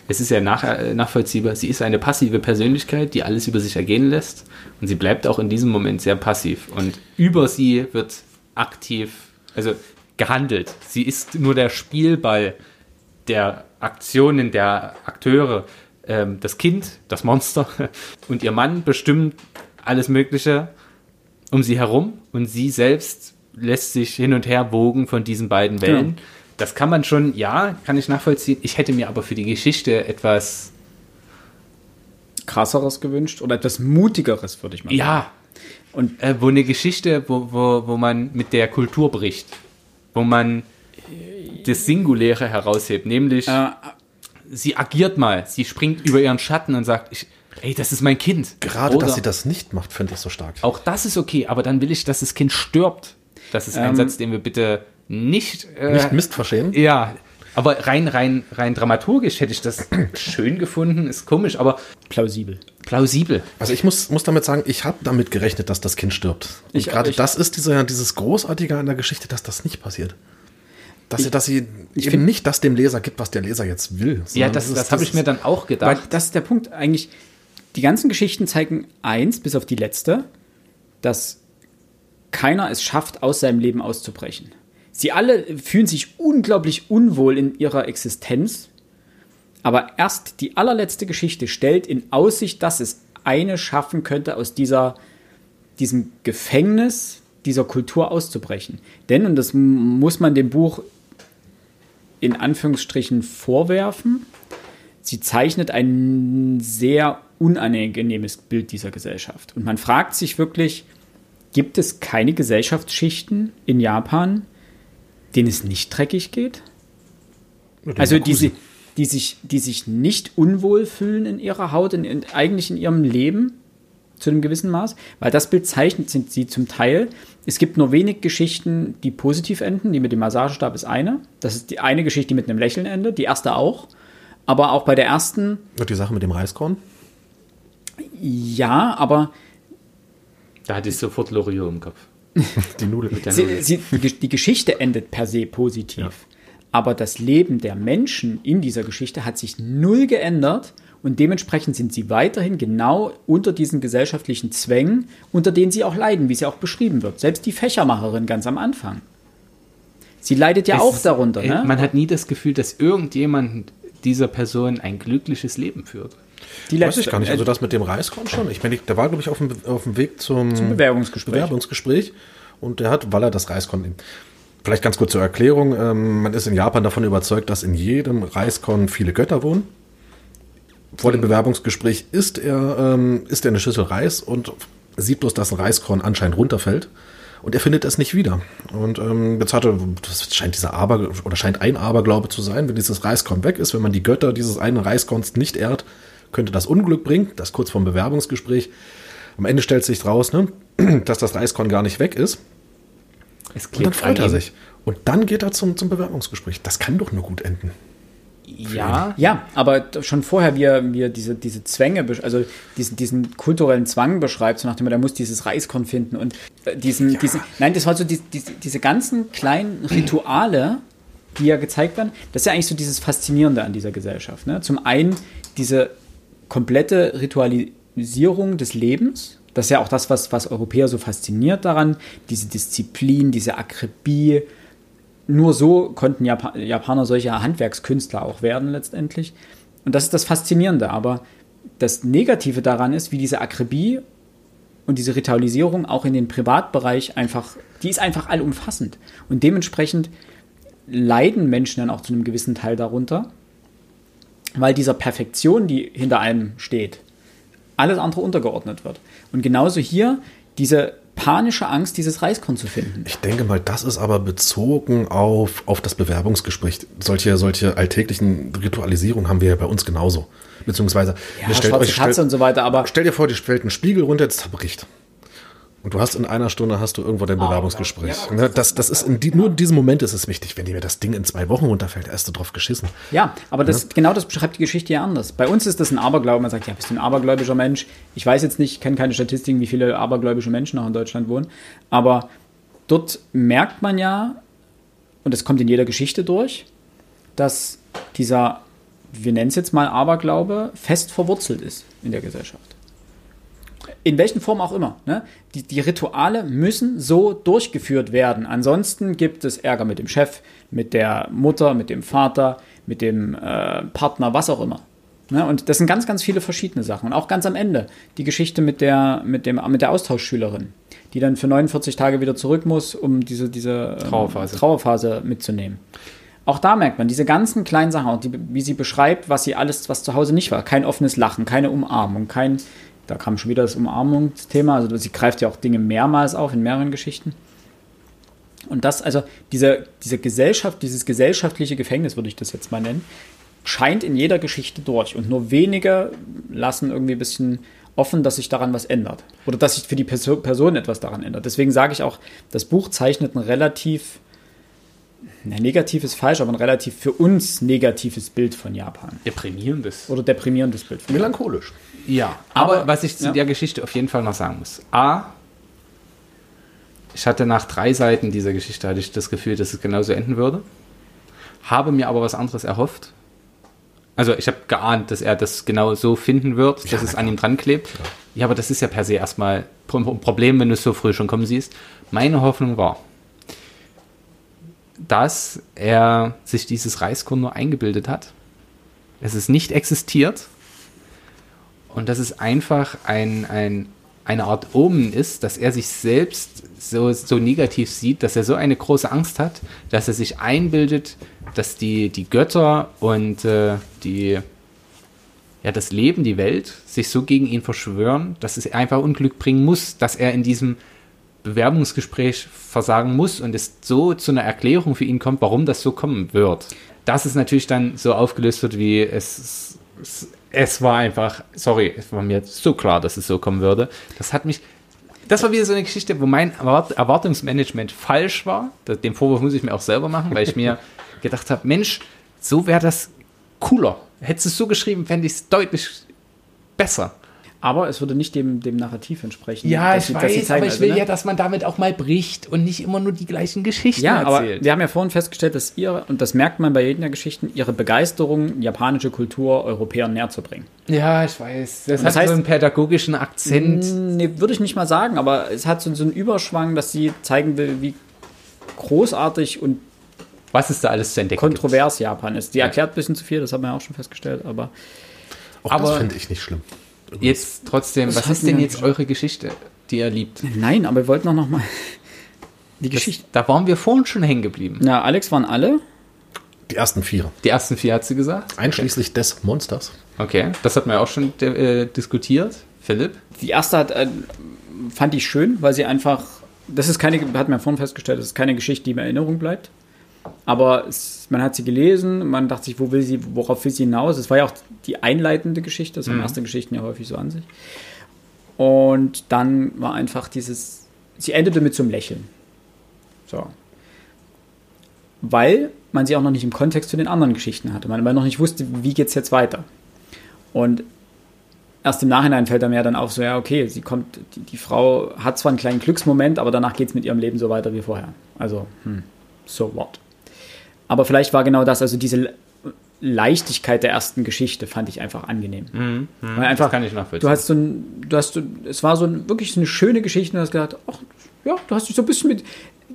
Es ist ja nach, äh, nachvollziehbar. Sie ist eine passive Persönlichkeit, die alles über sich ergehen lässt. Und sie bleibt auch in diesem Moment sehr passiv. Und über sie wird aktiv, also gehandelt. Sie ist nur der Spielball der Aktionen der Akteure. Ähm, das Kind, das Monster und ihr Mann bestimmen alles Mögliche um sie herum und sie selbst lässt sich hin und her wogen von diesen beiden Wellen. Genau. Das kann man schon, ja, kann ich nachvollziehen. Ich hätte mir aber für die Geschichte etwas, Krasseres gewünscht oder etwas Mutigeres, würde ich mal sagen. ja, Und äh, wo eine Geschichte, wo, wo, wo man mit der Kultur bricht, wo man das Singuläre heraushebt, nämlich äh, sie agiert mal, sie springt über ihren Schatten und sagt, ich, ey, das ist mein Kind. Gerade, Oder dass sie das nicht macht, finde ich so stark. Auch das ist okay, aber dann will ich, dass das Kind stirbt. Das ist ein Ähm, Satz, den wir bitte nicht, äh, Nicht Mist verschämen. Ja, aber rein, rein, rein dramaturgisch hätte ich das schön gefunden. Ist komisch, aber plausibel. plausibel. Also ich muss, muss damit sagen, ich habe damit gerechnet, dass das Kind stirbt. Und Ich- gerade ich- das ist dieser, dieses Großartige an der Geschichte, dass das nicht passiert. Dass sie, dass sie ich eben find- nicht das dem Leser gibt, was der Leser jetzt will. Ja, das, ist- das habe ich mir dann auch Weil gedacht. das ist der Punkt eigentlich. Die ganzen Geschichten zeigen eins, bis auf die letzte, dass keiner es schafft, aus seinem Leben auszubrechen. Sie alle fühlen sich unglaublich unwohl in ihrer Existenz, aber erst die allerletzte Geschichte stellt in Aussicht, dass es eine schaffen könnte, aus dieser, diesem Gefängnis dieser Kultur auszubrechen. Denn, und das muss man dem Buch in Anführungsstrichen vorwerfen, sie zeichnet ein sehr unangenehmes Bild dieser Gesellschaft. Und man fragt sich wirklich, gibt es keine Gesellschaftsschichten in Japan, denen es nicht dreckig geht? Also die, Yakuza. si- die, sich, die sich nicht unwohl fühlen in ihrer Haut, in, in, eigentlich in ihrem Leben zu einem gewissen Maß, weil das Bild zeichnet sind sie zum Teil. Es gibt nur wenig Geschichten, die positiv enden. Die mit dem Massagestab ist eine. Das ist die eine Geschichte, die mit einem Lächeln endet. Die erste auch. Aber auch bei der ersten, Und die Sache mit dem Reiskorn? ja, aber Da hatte ich sofort Loriot im Kopf. Die Nudel. Mit der sie, Nudel. sie, die, die Geschichte endet per se positiv. Aber das Leben der Menschen in dieser Geschichte hat sich null geändert und dementsprechend sind sie weiterhin genau unter diesen gesellschaftlichen Zwängen, unter denen sie auch leiden, wie sie auch beschrieben wird. Selbst die Fächermacherin ganz am Anfang. Sie leidet ja Es auch darunter. äh, Ne? Man hat nie das Gefühl, dass irgendjemand dieser Person ein glückliches Leben führt. Die Weiß ich gar nicht. Also das mit dem Reiskorn schon. Ich meine, der war, glaube ich, auf dem, auf dem Weg zum, Zum Bewerbungsgespräch. Bewerbungsgespräch. Und der hat, weil er das Reiskorn nimmt. Vielleicht ganz kurz zur Erklärung. Ähm, man ist in Japan davon überzeugt, dass in jedem Reiskorn viele Götter wohnen. Vor dem Bewerbungsgespräch isst er, ähm, isst er eine Schüssel Reis und sieht bloß, dass ein Reiskorn anscheinend runterfällt. Und er findet es nicht wieder. Und ähm, jetzt hatte, das scheint dieser Aber oder scheint ein Aberglaube zu sein, wenn dieses Reiskorn weg ist, wenn man die Götter dieses einen Reiskorns nicht ehrt, könnte das Unglück bringen. Das kurz vorm Bewerbungsgespräch. Am Ende stellt sich raus, ne, dass das Reiskorn gar nicht weg ist. Es Und dann freut er sich. Und dann geht er zum, zum Bewerbungsgespräch. Das kann doch nur gut enden. Ja, Ja, aber schon vorher, wie er, wie er diese, diese Zwänge, also diesen, diesen kulturellen Zwang beschreibt, so nach dem, er muss dieses Reiskorn finden und äh, diesen, diesen, nein, das war so die, die, diese ganzen kleinen Rituale, die ja gezeigt werden, das ist ja eigentlich so dieses Faszinierende an dieser Gesellschaft. Ne? Zum einen diese komplette Ritualisierung des Lebens, das ist ja auch das, was, was Europäer so fasziniert daran, diese Disziplin, diese Akribie, nur so konnten Japa Japaner solche Handwerkskünstler auch werden letztendlich. Und das ist das Faszinierende. Aber das Negative daran ist, wie diese Akribie und diese Ritualisierung auch in den Privatbereich einfach, die ist einfach allumfassend. Und dementsprechend leiden Menschen dann auch zu einem gewissen Teil darunter, weil dieser Perfektion, die hinter einem steht, alles andere untergeordnet wird. Und genauso hier diese panische Angst, dieses Reiskorn zu finden. Ich denke mal, das ist aber bezogen auf, auf das Bewerbungsgespräch. Solche, solche alltäglichen Ritualisierungen haben wir ja bei uns genauso. Beziehungsweise, Ja, ihr stellt schwarze euch, stellt, und so weiter, aber stell dir vor, dir fällt ein Spiegel runter, jetzt zerbricht. Und du hast in einer Stunde hast du irgendwo dein Bewerbungsgespräch. Ne, das, das ist in die, nur in diesem Moment ist es wichtig. Wenn dir das Ding in zwei Wochen runterfällt, hast du drauf geschissen. Ja, aber das, genau das beschreibt die Geschichte ja anders. Bei uns ist das ein Aberglaube. Man sagt, ja, bist du ein abergläubischer Mensch? Ich weiß jetzt nicht, kenne keine Statistiken, wie viele abergläubische Menschen noch in Deutschland wohnen. Aber dort merkt man ja, und das kommt in jeder Geschichte durch, dass dieser, wir nennen es jetzt mal Aberglaube, fest verwurzelt ist in der Gesellschaft. In welchen Form auch immer. Ne? Die, die Rituale müssen so durchgeführt werden. Ansonsten gibt es Ärger mit dem Chef, mit der Mutter, mit dem Vater, mit dem äh, Partner, was auch immer. Ne? Und das sind ganz, ganz viele verschiedene Sachen. Und auch ganz am Ende die Geschichte mit der, mit dem, mit der Austauschschülerin, die dann für 49 Tage wieder zurück muss, um diese, diese ähm, Trauerphase. Trauerphase mitzunehmen. Auch da merkt man diese ganzen kleinen Sachen, die, wie sie beschreibt, was sie alles, was zu Hause nicht war. Kein offenes Lachen, keine Umarmung, kein, da kam schon wieder das Umarmungsthema, also sie greift ja auch Dinge mehrmals auf in mehreren Geschichten. Und das, also diese, diese Gesellschaft, dieses gesellschaftliche Gefängnis, würde ich das jetzt mal nennen, scheint in jeder Geschichte durch. Und nur wenige lassen irgendwie ein bisschen offen, dass sich daran was ändert. Oder dass sich für die Perso Person etwas daran ändert. Deswegen sage ich auch, das Buch zeichnet ein relativ, ne, negativ ist falsch, aber ein relativ für uns negatives Bild von Japan. Deprimierendes. Oder deprimierendes Bild von Japan. Ja, aber, Aber- was ich zu ja. der Geschichte auf jeden Fall noch sagen muss. A, ich hatte nach drei Seiten dieser Geschichte hatte ich das Gefühl, dass es genauso enden würde. Habe mir aber was anderes erhofft. Also ich habe geahnt, dass er das genau so finden wird, dass es an ihm dran klebt. Ja. aber das ist ja per se erstmal ein Problem, wenn du es so früh schon kommen siehst. Meine Hoffnung war, dass er sich dieses Reiskorn nur eingebildet hat, dass es nicht existiert und dass es einfach ein, ein, eine Art Omen ist, dass er sich selbst so, so negativ sieht, dass er so eine große Angst hat, dass er sich einbildet, dass die, die Götter und äh, die, ja, das Leben, die Welt sich so gegen ihn verschwören, dass es einfach Unglück bringen muss, dass er in diesem Bewerbungsgespräch versagen muss und es so zu einer Erklärung für ihn kommt, warum das so kommen wird. Dass es natürlich dann so aufgelöst wird, wie es, es, es war einfach, sorry, es war mir so klar, dass es so kommen würde. Das hat mich, das war wieder so eine Geschichte, wo mein Erwart Erwartungsmanagement falsch war. Den Vorwurf muss ich mir auch selber machen, weil ich mir gedacht habe, Mensch, so wäre das cooler. Hättest du es so geschrieben, fände ich es deutlich besser. Aber es würde nicht dem, dem Narrativ entsprechen. Ja, dass ich sie- dass sie weiß, zeigen, aber ich also, will ne? ja, dass man damit auch mal bricht und nicht immer nur die gleichen Geschichten Ja, aber erzählt. wir haben ja vorhin festgestellt, dass ihr, und das merkt man bei jedem der Geschichten, ihre Begeisterung, japanische Kultur Europäern näher zu bringen. ja, ich weiß. Das, Und das hat heißt- so einen pädagogischen Akzent. Nee, würde ich nicht mal sagen, aber es hat so, so einen Überschwang, dass sie zeigen will, wie großartig und Was es da alles zu entdecken kontrovers Japan ist. Die erklärt ein bisschen zu viel, das haben wir ja auch schon festgestellt, aber Auch Aber- das finde ich nicht schlimm. Gibt. Jetzt trotzdem, Das was hatten ist denn jetzt eure Geschichte, die ihr liebt? nein, aber wir wollten auch noch mal die Das, Geschichte. da waren wir vorhin schon hängen geblieben. Ja, Alex waren alle. Die ersten vier. Die ersten vier hat sie gesagt. Einschließlich des Monsters. Okay, das hatten wir auch schon äh, diskutiert. Philipp? Die erste hat, äh, fand ich schön, weil sie einfach, das ist keine, hat man vorhin festgestellt, das ist keine Geschichte, die in Erinnerung bleibt. Aber es, man hat sie gelesen, man dachte sich, wo will sie, worauf will sie hinaus? Es war ja auch die einleitende Geschichte, das haben erste Geschichten ja häufig so an sich. Und dann war einfach dieses, sie endete mit so einem Lächeln. So. Weil man sie auch noch nicht im Kontext zu den anderen Geschichten hatte, man, man noch nicht wusste, wie geht es jetzt weiter. Und erst im Nachhinein fällt einem ja dann auf, so, ja, okay, sie kommt, die, die Frau hat zwar einen kleinen Glücksmoment, aber danach geht es mit ihrem Leben so weiter wie vorher. Also, hm, so what. Aber vielleicht war genau das, also diese Le- Leichtigkeit der ersten Geschichte fand ich einfach angenehm. Weil einfach, das kann ich nachvollziehen. du hast so ein, du hast so, es war so ein, wirklich so eine schöne Geschichte und du hast gedacht, ach, ja, du hast dich so ein bisschen mit,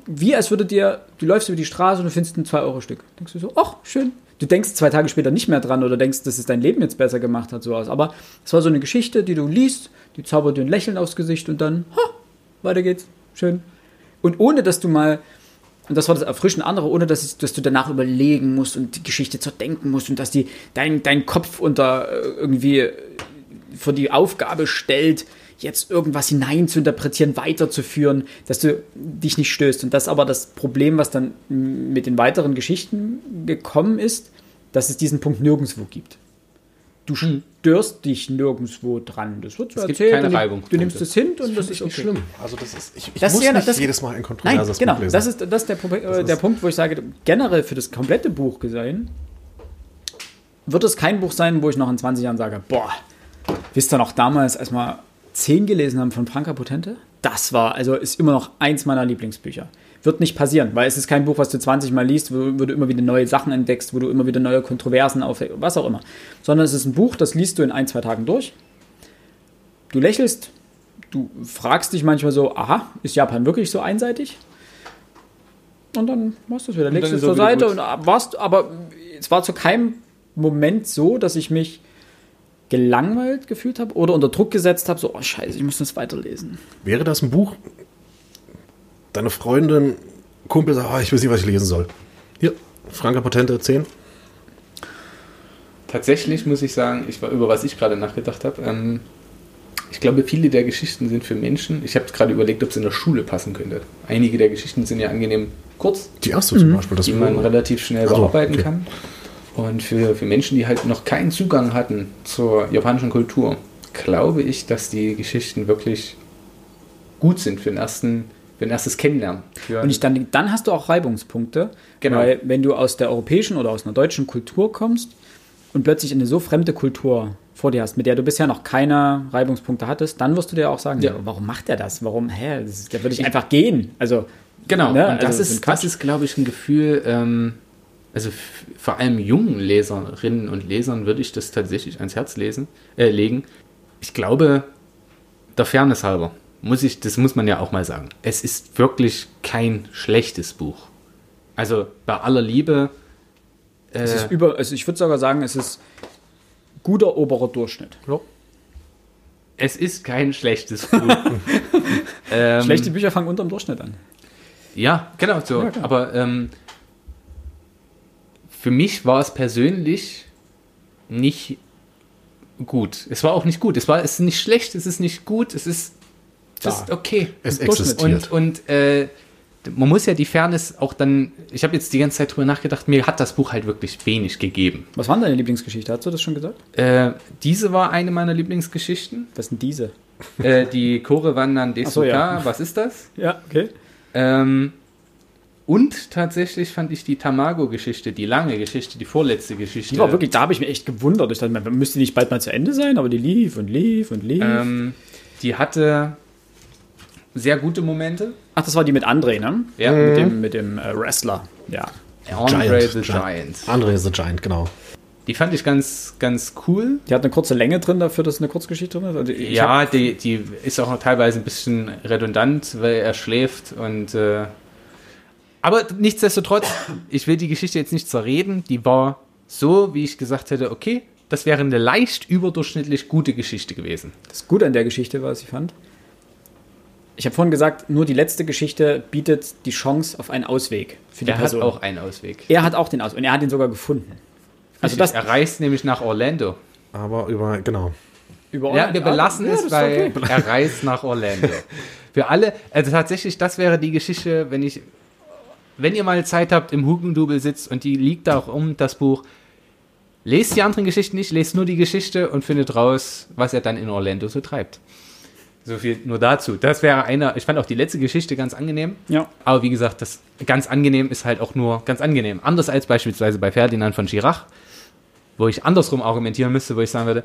wie als würde dir, du läufst über die Straße und du findest ein 2-Euro-Stück. Denkst du so, ach, schön. Du denkst zwei Tage später nicht mehr dran oder denkst, dass es dein Leben jetzt besser gemacht hat, sowas. Aber es war so eine Geschichte, die du liest, die zaubert dir ein Lächeln aufs Gesicht und dann, ha, weiter geht's. Schön. Und ohne, dass du mal, und das war das Erfrischende andere, ohne dass, es, dass du danach überlegen musst und die Geschichte zerdenken musst und dass die dein, dein Kopf unter äh, irgendwie äh, vor die Aufgabe stellt, jetzt irgendwas hinein zu interpretieren, weiterzuführen, dass du dich nicht stößt. Und das ist aber das Problem, was dann mit den weiteren Geschichten gekommen ist, dass es diesen Punkt nirgendwo gibt. Du störst dich nirgendwo dran. Das wird so Es erzählt. keine und du- nimmst es hin und das, Finde ist okay. schlimm. Also das ist, ich, ich Das muss ist ja- nicht das- jedes Mal ein Nein, kontroverses genau. Buch lesen. Das ist, das ist, der, Punkt- äh, der ist- Punkt, wo ich sage, generell für das komplette Buch gesehen, wird es kein Buch sein, wo ich noch in 20 Jahren sage, boah, wisst ihr noch damals, als wir 10 gelesen haben von Franka Potente? das war, also ist immer noch eins meiner Lieblingsbücher. Wird nicht passieren, weil es ist kein Buch, was du 20 Mal liest, wo, wo du immer wieder neue Sachen entdeckst, wo du immer wieder neue Kontroversen auf, was auch immer. Sondern es ist ein Buch, das liest du in ein, zwei Tagen durch. Du lächelst, du fragst dich manchmal so, aha, ist Japan wirklich so einseitig? Und dann machst du es wieder, legst es zur Seite gut. und warst, aber es war zu keinem Moment so, dass ich mich gelangweilt gefühlt habe oder unter Druck gesetzt habe, so, oh scheiße, ich muss das weiterlesen. Wäre das ein Buch, deine Freundin, Kumpel sagt, oh, ich weiß nicht, was ich lesen soll. Hier, Franka Potente 10. Tatsächlich muss ich sagen, ich war über was ich gerade nachgedacht habe. Ähm, ich glaube, viele der Geschichten sind für Menschen. Ich habe gerade überlegt, ob es in der Schule passen könnte. Einige der Geschichten sind ja angenehm kurz, Die erste zum Beispiel. Das die man relativ schnell Ach so, bearbeiten okay. kann. Und für, für Menschen, die halt noch keinen Zugang hatten zur japanischen Kultur, glaube ich, dass die Geschichten wirklich gut sind für, den ersten, für ein erstes Kennenlernen. Für Und ich dann, dann hast du auch Reibungspunkte. Genau. Weil wenn du aus der europäischen oder aus einer deutschen Kultur kommst und plötzlich eine so fremde Kultur vor dir hast, mit der du bisher noch keine Reibungspunkte hattest, dann wirst du dir auch sagen, Ja. warum macht er das? Warum, hä, das da würde ich einfach gehen. Also, Genau, Ne? und Also das, das ist das ist, glaube ich, ein Gefühl, ähm, also vor allem jungen Leserinnen und Lesern würde ich das tatsächlich ans Herz lesen, äh, legen. Ich glaube, der Fairness halber, muss ich, das muss man ja auch mal sagen. Es ist wirklich kein schlechtes Buch. Also bei aller Liebe, äh, es ist über, also ich würde sogar sagen, es ist guter oberer Durchschnitt. es ist kein schlechtes Buch. ähm, Schlechte Bücher fangen unterm Durchschnitt an. Ja, genau so. Ja. Aber ähm, für mich war es persönlich nicht gut. Es war auch nicht gut. Es war es ist nicht schlecht, es ist nicht gut, es ist just Da. okay. Es existiert. Und, und äh, man muss ja die Fairness auch dann. Ich habe jetzt die ganze Zeit drüber nachgedacht, mir hat das Buch halt wirklich wenig gegeben. Was war denn deine Lieblingsgeschichte? Hast du das schon gesagt? Äh, diese war eine meiner Lieblingsgeschichten. Was sind diese? äh, die Chore Wandern Desuka. so, ja. Was ist das? Ja, okay. Ähm, und tatsächlich fand ich die Tamago-Geschichte, die lange Geschichte, die vorletzte Geschichte. Die war wirklich, da habe ich mich echt gewundert. Ich dachte, man müsste die nicht bald mal zu Ende sein, aber die lief und lief und lief. Ähm, die hatte sehr gute Momente. Ach, das war die mit André, ne? Ja. Mit dem, mit dem äh, Wrestler. Ja. Andre the Giant. Giant. Andre the Giant, genau. Die fand ich ganz, ganz cool. Die hat eine kurze Länge drin dafür, dass es eine Kurzgeschichte drin ist. Also ich ja, die, die ist auch teilweise ein bisschen redundant, weil er schläft und. Äh, aber nichtsdestotrotz, ich will die Geschichte jetzt nicht zerreden. Die war so, wie ich gesagt hätte, okay, das wäre eine leicht überdurchschnittlich gute Geschichte gewesen. Das Gute an der Geschichte, was ich fand. Ich habe vorhin gesagt, nur die letzte Geschichte bietet die Chance auf einen Ausweg für die Er hat Person. auch einen Ausweg. er hat auch den Ausweg und er hat ihn sogar gefunden. Also das er reist nämlich nach Orlando. Aber über, genau. über Ja, wir belassen ja, es bei okay. er reist nach Orlando. Für alle, also tatsächlich, das wäre die Geschichte, wenn ich, wenn ihr mal Zeit habt, im Hugendubel sitzt und die liegt da auch um das Buch, lest die anderen Geschichten nicht, lest nur die Geschichte und findet raus, was er dann in Orlando so treibt. So viel nur dazu. Das wäre einer, ich fand auch die letzte Geschichte ganz angenehm. Ja. Aber wie gesagt, das ganz angenehm ist halt auch nur ganz angenehm. Anders als beispielsweise bei Ferdinand von Schirach, wo ich andersrum argumentieren müsste, wo ich sagen würde,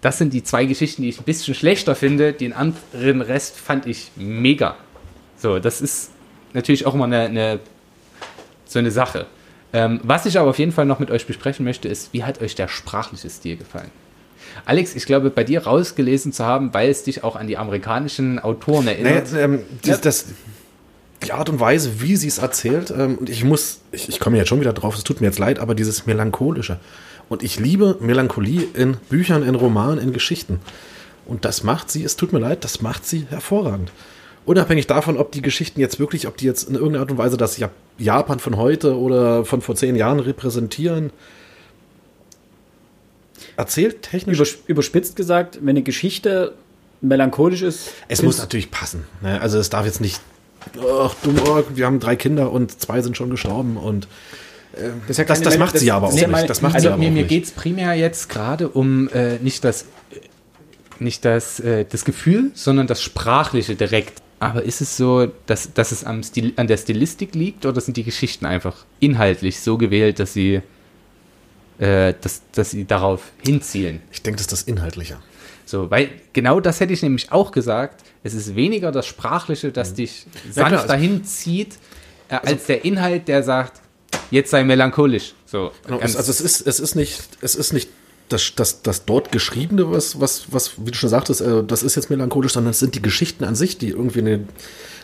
das sind die zwei Geschichten, die ich ein bisschen schlechter finde. Den anderen Rest fand ich mega. So, das ist natürlich auch immer eine, eine so eine Sache. Ähm, was ich aber auf jeden Fall noch mit euch besprechen möchte, ist, wie hat euch der sprachliche Stil gefallen? Alex, ich glaube, bei dir rausgelesen zu haben, weil es dich auch an die amerikanischen Autoren Naja, erinnert. ähm, die, das, die Art und Weise, wie sie es erzählt, ähm, und ich muss, ich, ich komme jetzt schon wieder drauf, es tut mir jetzt leid, aber dieses Melancholische. Und ich liebe Melancholie in Büchern, in Romanen, in Geschichten. Und das macht sie, es tut mir leid, das macht sie hervorragend. Unabhängig davon, ob die Geschichten jetzt wirklich, ob die jetzt in irgendeiner Art und Weise das Jap- Japan von heute oder von vor zehn Jahren repräsentieren. Erzählt technisch. Übers- überspitzt gesagt, wenn eine Geschichte melancholisch ist, Es muss natürlich passen. Ne? Also es darf jetzt nicht, ach dumm, wir haben drei Kinder und zwei sind schon gestorben und das, ist ja das, das macht sie aber auch nicht. meine- Das macht also sie aber mir, mir geht es primär jetzt gerade um äh, nicht das nicht das, äh, das Gefühl, sondern das Sprachliche direkt. Aber ist es so, dass, dass es am Stil, an der Stilistik liegt oder sind die Geschichten einfach inhaltlich so gewählt, dass sie äh, dass, dass sie darauf hinzielen. Ich denke, das ist das Inhaltliche. So, weil genau das hätte ich nämlich auch gesagt. Es ist weniger das Sprachliche, das dich Ja, sanft klar, also- dahin zieht, äh, als der Inhalt, der sagt, jetzt sei melancholisch. So, Genau, also es ist, es ist nicht, es ist nicht das, das, das dort Geschriebene, was, was, was, wie du schon sagtest, äh, das ist jetzt melancholisch, sondern es sind die Geschichten an sich, die irgendwie eine,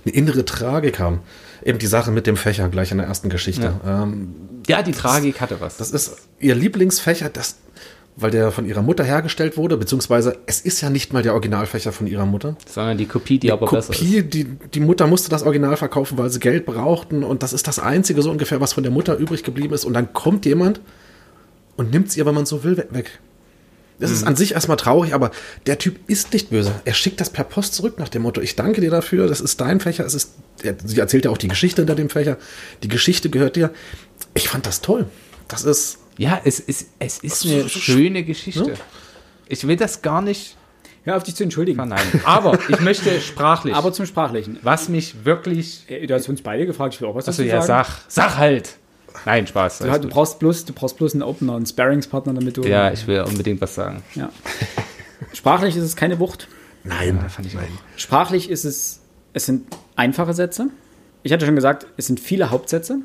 eine innere Tragik haben. Eben die Sache mit dem Fächer gleich in der ersten Geschichte. Ähm, ja, die Tragik hatte was. das ist ihr Lieblingsfächer, das, weil der von ihrer Mutter hergestellt wurde, beziehungsweise es ist ja nicht mal der Originalfächer von ihrer Mutter. sondern die Kopie, die aber besser ist. Kopie, die, die Mutter musste das Original verkaufen, weil sie Geld brauchten und das ist das Einzige so ungefähr, was von der Mutter übrig geblieben ist und dann kommt jemand und nimmt es ihr, wenn man so will, we- weg. Das ist an sich erstmal traurig, aber der Typ ist nicht böse. Er schickt das per Post zurück nach dem Motto, ich danke dir dafür, das ist dein Fächer, es ist, er, sie erzählt ja auch die Geschichte hinter dem Fächer, die Geschichte gehört dir. Ich fand das toll. Das ist, Ja, es ist, es ist eine so- schöne Geschichte. Ja. Ich will das gar nicht Hör auf dich zu entschuldigen. verneinen. Aber ich möchte sprachlich. Aber zum Sprachlichen. was mich wirklich. Äh, Du hast uns beide gefragt, ich will auch was Achso, dazu ja, sagen. sag. Sag halt! Nein, Spaß. Du, du, brauchst bloß, du brauchst bloß einen Opener, einen Sparringspartner, damit du. Ja, ich will unbedingt was sagen. Ja. Sprachlich ist es keine Wucht. nein, fand ich auch. Sprachlich ist es, es sind einfache Sätze. Ich hatte schon gesagt, es sind viele Hauptsätze.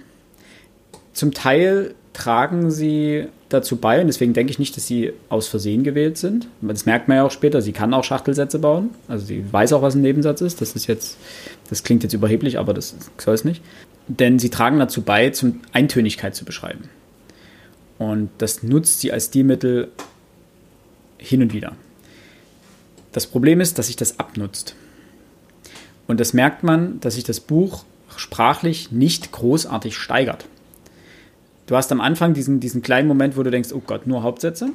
Zum Teil tragen sie dazu bei, und deswegen denke ich nicht, dass sie aus Versehen gewählt sind. Das merkt man ja auch später, sie kann auch Schachtelsätze bauen. Also sie weiß auch, was ein Nebensatz ist. Das ist jetzt, das klingt jetzt überheblich, aber das soll es nicht. Denn sie tragen dazu bei, zum Eintönigkeit zu beschreiben. Und das nutzt sie als Stilmittel hin und wieder. Das Problem ist, dass sich das abnutzt. Und das merkt man, dass sich das Buch sprachlich nicht großartig steigert. Du hast am Anfang diesen, diesen kleinen Moment, wo du denkst, oh Gott, nur Hauptsätze.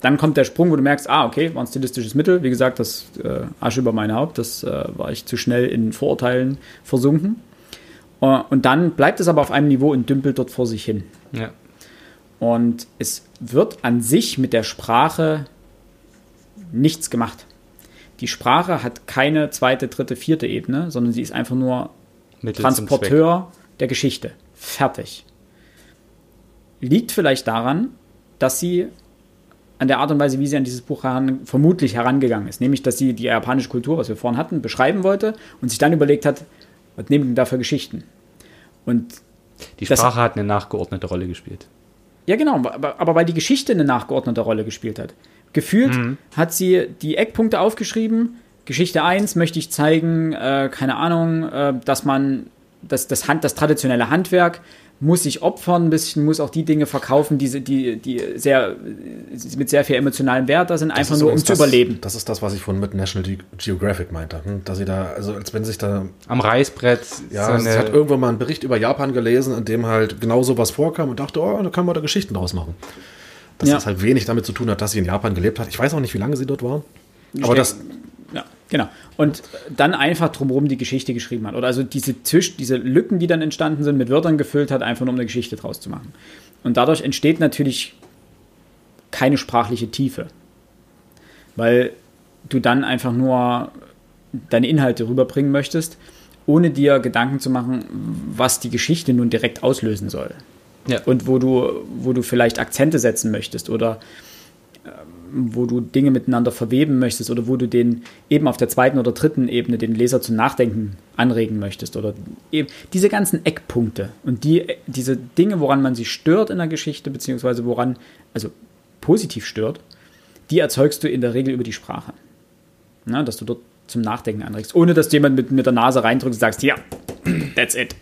Dann kommt der Sprung, wo du merkst, ah, okay, war ein stilistisches Mittel. Wie gesagt, das äh, Asche über mein Haupt, das äh, war ich zu schnell in Vorurteilen versunken. Äh, und dann bleibt es aber auf einem Niveau und dümpelt dort vor sich hin. Ja. Und es wird an sich mit der Sprache nichts gemacht. Die Sprache hat keine zweite, dritte, vierte Ebene, sondern sie ist einfach nur Mittel. Transporteur der Geschichte. Fertig. Liegt vielleicht daran, dass sie an der Art und Weise, wie sie an dieses Buch heran, vermutlich herangegangen ist. Nämlich, dass sie die japanische Kultur, was wir vorhin hatten, beschreiben wollte und sich dann überlegt hat, was nehmen wir da für Geschichten? Und Die Das- Sprache hat eine nachgeordnete Rolle gespielt. ja, genau, aber, aber weil die Geschichte eine nachgeordnete Rolle gespielt hat. Gefühlt hat sie die Eckpunkte aufgeschrieben. Geschichte 1 möchte ich zeigen, äh, keine Ahnung, äh, dass man das, das, Hand, das traditionelle Handwerk muss sich opfern, ein bisschen, muss auch die Dinge verkaufen, die, die, die sehr, mit sehr viel emotionalem Wert da sind, Das einfach nur um zu das, überleben. Das ist das, was ich vorhin mit National Ge Geographic meinte. hm, Dass sie da, also als wenn sich da Am Reißbrett. Ja, so sie hat irgendwann mal einen Bericht über Japan gelesen, in dem halt genau sowas vorkam und dachte, oh, da kann man da Geschichten draus machen. Dass Ja. das halt wenig damit zu tun hat, dass sie in Japan gelebt hat. Ich weiß auch nicht, wie lange sie dort war. Aber das, genau. Und dann einfach drumherum die Geschichte geschrieben hat. Oder also diese, Zwisch diese Lücken, die dann entstanden sind, mit Wörtern gefüllt hat, einfach nur um eine Geschichte draus zu machen. Und dadurch entsteht natürlich keine sprachliche Tiefe. Weil du dann einfach nur deine Inhalte rüberbringen möchtest, ohne dir Gedanken zu machen, was die Geschichte nun direkt auslösen soll. Ja. Und wo du, wo du vielleicht Akzente setzen möchtest oder wo du Dinge miteinander verweben möchtest oder wo du den eben auf der zweiten oder dritten Ebene den Leser zum Nachdenken anregen möchtest oder eben diese ganzen Eckpunkte und die, diese Dinge, woran man sich stört in der Geschichte, beziehungsweise woran, also positiv stört, die erzeugst du in der Regel über die Sprache. Na, dass du dort zum Nachdenken anregst, ohne dass du jemand mit, mit der Nase reindrückst und sagst, ja, that's it.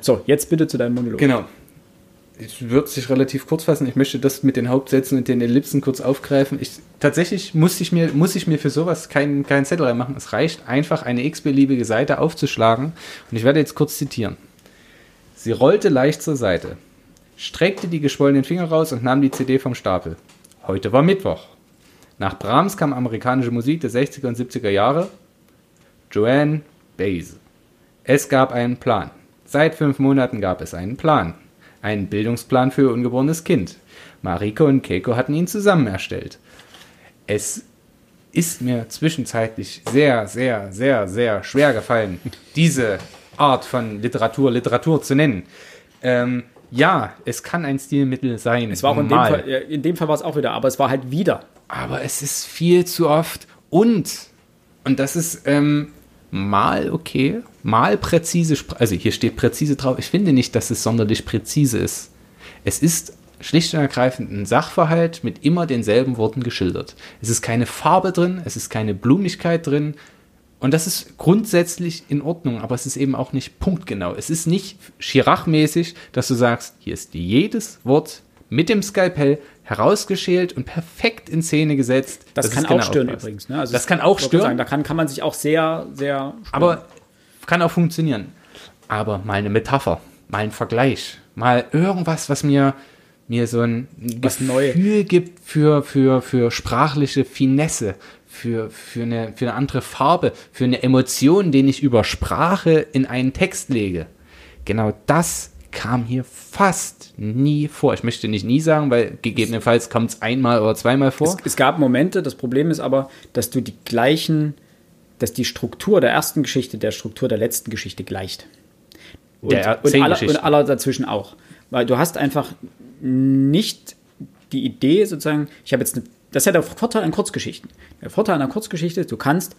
So, jetzt bitte zu deinem Monolog. Genau. Ich würde sich relativ kurz fassen. Ich möchte das mit den Hauptsätzen und den Ellipsen kurz aufgreifen. Ich, tatsächlich muss ich, mir, muss ich mir für sowas keinen keinen Zettel reinmachen. Es reicht einfach, eine x-beliebige Seite aufzuschlagen. Und ich werde jetzt kurz zitieren. Sie rollte leicht zur Seite, streckte die geschwollenen Finger raus und nahm die CD vom Stapel. Heute war Mittwoch. Nach Brahms kam amerikanische Musik der 60er und 70er Jahre. Joanne Baez. Es gab einen Plan. Seit fünf Monaten gab es einen Plan. Einen Bildungsplan für ihr ungeborenes Kind. Mariko und Keiko hatten ihn zusammen erstellt. Es ist mir zwischenzeitlich sehr, sehr, sehr, sehr schwer gefallen, diese Art von Literatur Literatur zu nennen. Ähm, Ja, es kann ein Stilmittel sein. Es war auch in dem. Fall, in dem Fall war es auch wieder, aber es war halt wieder. Aber es ist viel zu oft. Und, und das ist ähm, mal okay, mal präzise. Also hier steht präzise drauf. Ich finde nicht, dass es sonderlich präzise ist. Es ist schlicht und ergreifend ein Sachverhalt mit immer denselben Worten geschildert. Es ist keine Farbe drin, es ist keine Blumigkeit drin. Und das ist grundsätzlich in Ordnung, aber es ist eben auch nicht punktgenau. Es ist nicht Chirac-mäßig, dass du sagst, hier ist jedes Wort mit dem Skalpell herausgeschält und perfekt in Szene gesetzt. Das, kann genau auch stören passt. übrigens. Ne? Also Das kann auch stören. Sagen, da kann, kann man sich auch sehr, sehr. Stören. Aber kann auch funktionieren. Aber mal eine Metapher, mal ein Vergleich, mal irgendwas, was mir, mir so ein Was Gefühl gibt für, für, für sprachliche Finesse, für, für, eine, für eine andere Farbe, für eine Emotion, den ich über Sprache in einen Text lege. Genau das kam hier fast nie vor. Ich möchte nicht nie sagen, weil gegebenenfalls kommt es einmal oder zweimal vor. Es, es gab Momente, das Problem ist aber, dass du die gleichen, dass die Struktur der ersten Geschichte der Struktur der letzten Geschichte gleicht. Und, Der und, aller, und aller dazwischen auch. Weil du hast einfach nicht die Idee, sozusagen, ich habe jetzt eine, das ist ja der Vorteil an Kurzgeschichten. Der Vorteil an einer Kurzgeschichte ist, du kannst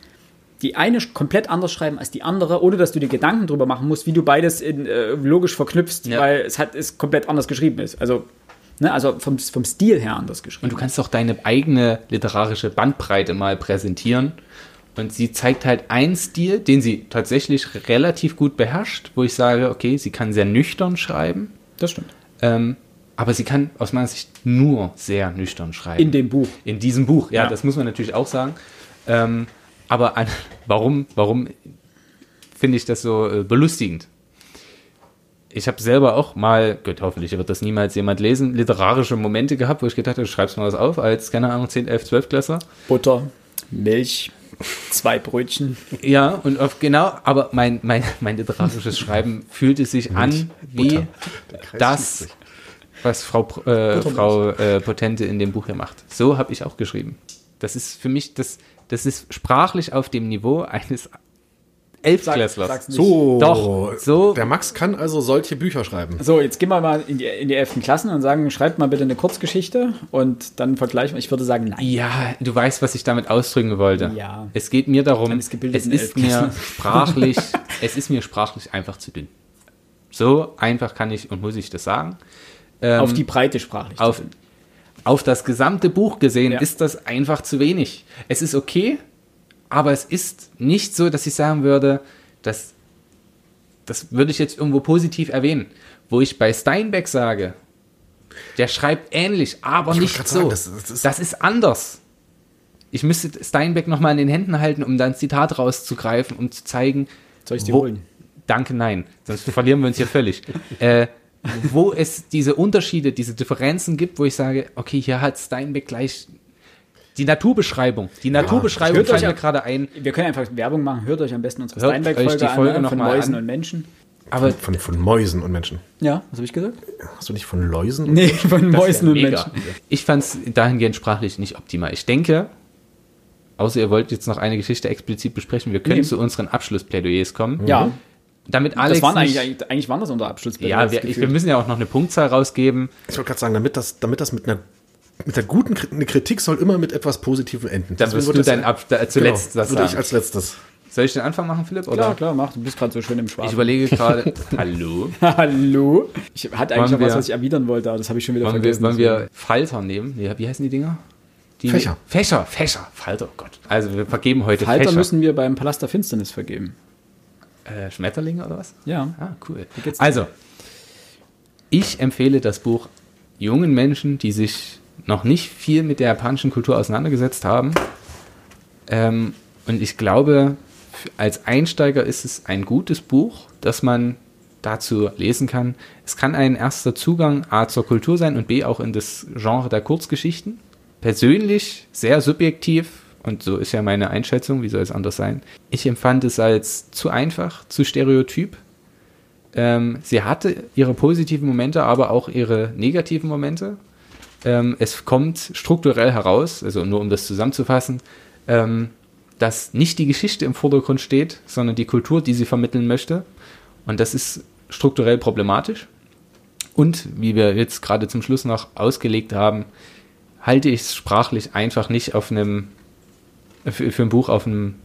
die eine komplett anders schreiben als die andere, ohne dass du dir Gedanken drüber machen musst, wie du beides in, äh, logisch verknüpfst, Ja. weil es hat es komplett anders geschrieben ist. Also, ne, also vom, vom Stil her anders geschrieben. Und du kannst auch deine eigene literarische Bandbreite mal präsentieren. Und sie zeigt halt einen Stil, den sie tatsächlich relativ gut beherrscht, wo ich sage, okay, sie kann sehr nüchtern schreiben, das stimmt. ähm, aber sie kann aus meiner Sicht nur sehr nüchtern schreiben. In dem Buch. In diesem Buch, ja, Ja. das muss man natürlich auch sagen. Ähm, aber an, warum, warum finde ich das so äh, belustigend? Ich habe selber auch mal, Gott, hoffentlich wird das niemals jemand lesen, literarische Momente gehabt, wo ich gedacht habe, schreibst mal was auf, als, keine Ahnung, 10, 11, 12 Klässler. Butter, Milch, zwei Brötchen. Ja, und auf, genau, aber mein, mein, mein literarisches Schreiben fühlte sich an wie das, was Frau, äh, Frau äh, Potente in dem Buch hier macht. So habe ich auch geschrieben. Das ist für mich, das, das ist sprachlich auf dem Niveau eines nicht. So, Doch, so- Der Max kann also solche Bücher schreiben. So, jetzt gehen wir mal in die, in die 11. Klassen und sagen, schreibt mal bitte eine Kurzgeschichte und dann vergleichen wir. Ich würde sagen, nein. Ja, du weißt, was ich damit ausdrücken wollte. Ja. Es geht mir darum, es ist mir sprachlich, es ist mir sprachlich einfach zu dünn. So einfach kann ich und muss ich das sagen. Ähm, Auf die Breite sprachlich. auf, auf das gesamte Buch gesehen Ja. ist das einfach zu wenig. Es ist okay, aber es ist nicht so, dass ich sagen würde, dass das würde ich jetzt irgendwo positiv erwähnen, wo ich bei Steinbeck sage, der schreibt ähnlich, aber wollte nicht so. sagen, das- das ist- das ist anders. Ich müsste Steinbeck nochmal in den Händen halten, um dann ein Zitat rauszugreifen, um zu zeigen, Soll ich die wo- holen? Danke, nein. Sonst verlieren wir uns hier völlig. äh, wo es diese Unterschiede, diese Differenzen gibt, wo ich sage, okay, hier hat Steinbeck gleich die Naturbeschreibung. Die Naturbeschreibung hört euch fällt mir ja- gerade ein. Wir können einfach Werbung machen. Hört euch am besten unsere Steinbeck-Folge die Folge an, noch ne? von Mäusen an. und Menschen. Aber Von, von Mäusen und Menschen. Ja, was habe ich gesagt? Hast du nicht von Läusen? Nee, von das Mäusen und. Menschen. Ich fand es dahingehend sprachlich nicht optimal. Ich denke, außer ihr wollt jetzt noch eine Geschichte explizit besprechen, wir können Nee. zu unseren Abschlussplädoyers kommen. Ja, Damit Alex das waren eigentlich, nicht, eigentlich, eigentlich waren das unser Abschlussbild. ja, wir, ich, wir müssen ja auch noch eine Punktzahl rausgeben. Ich wollte gerade sagen, damit das, damit das mit einer mit der guten eine Kritik soll immer mit etwas Positivem enden. Dann wirst du das- dein Ab da, zuletzt genau, das würde ich als letztes. Soll ich den Anfang machen, Philipp? Oder? Klar, klar, mach. Du bist gerade so schön im Ich Schwarz. überlege gerade. Hallo. Hallo? Ich hatte eigentlich Wollen noch was, wir- was ich erwidern wollte, aber das habe ich schon wieder Wollen wir, vergessen. wollen wir Falter nehmen? Nee, wie heißen die Dinger? Die Fächer. Fächer, Fächer. Falter, oh Gott. Also wir vergeben heute Falter Fächer. müssen wir beim Palast der Finsternis vergeben. Äh, Schmetterlinge oder was? Ja. Ah, cool. Also, ich empfehle das Buch jungen Menschen, die sich noch nicht viel mit der japanischen Kultur auseinandergesetzt haben. Ähm, und ich glaube, als Einsteiger ist es ein gutes Buch, das man dazu lesen kann. Es kann ein erster Zugang A zur Kultur sein und B auch in das Genre der Kurzgeschichten. Persönlich sehr subjektiv und so ist ja meine Einschätzung, wie soll es anders sein. Ich empfand es als zu einfach, zu stereotyp. Ähm, sie hatte ihre positiven Momente, aber auch ihre negativen Momente. Ähm, es kommt strukturell heraus, also nur um das zusammenzufassen, ähm, dass nicht die Geschichte im Vordergrund steht, sondern die Kultur, die sie vermitteln möchte. Und das ist strukturell problematisch. Und wie wir jetzt gerade zum Schluss noch ausgelegt haben, halte ich es sprachlich einfach nicht auf einem, für, für ein Buch auf einem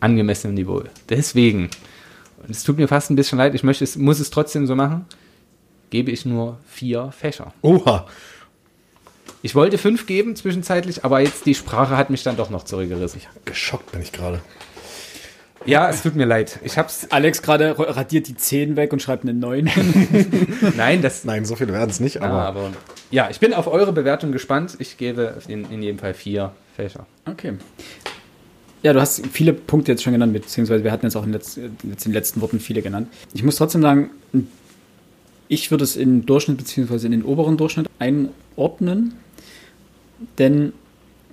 angemessenen Niveau. Deswegen, und es tut mir fast ein bisschen leid, ich möchte es, muss es trotzdem so machen, gebe ich nur vier Fächer. Oha. Ich wollte fünf geben zwischenzeitlich, aber jetzt die Sprache hat mich dann doch noch zurückgerissen. Geschockt bin ich gerade. Ja, es tut mir leid. Ich hab's. Alex gerade radiert die 10 weg und schreibt eine 9. Nein, das. Nein, so viele werden es nicht, aber, Aber, aber ja, ich bin auf eure Bewertung gespannt. Ich gebe in, in jedem Fall vier Fächer. Okay. Ja, du hast viele Punkte jetzt schon genannt, beziehungsweise wir hatten jetzt auch in, letz, in den letzten Worten viele genannt. Ich muss trotzdem sagen, ich würde es in Durchschnitt, beziehungsweise in den oberen Durchschnitt einordnen, denn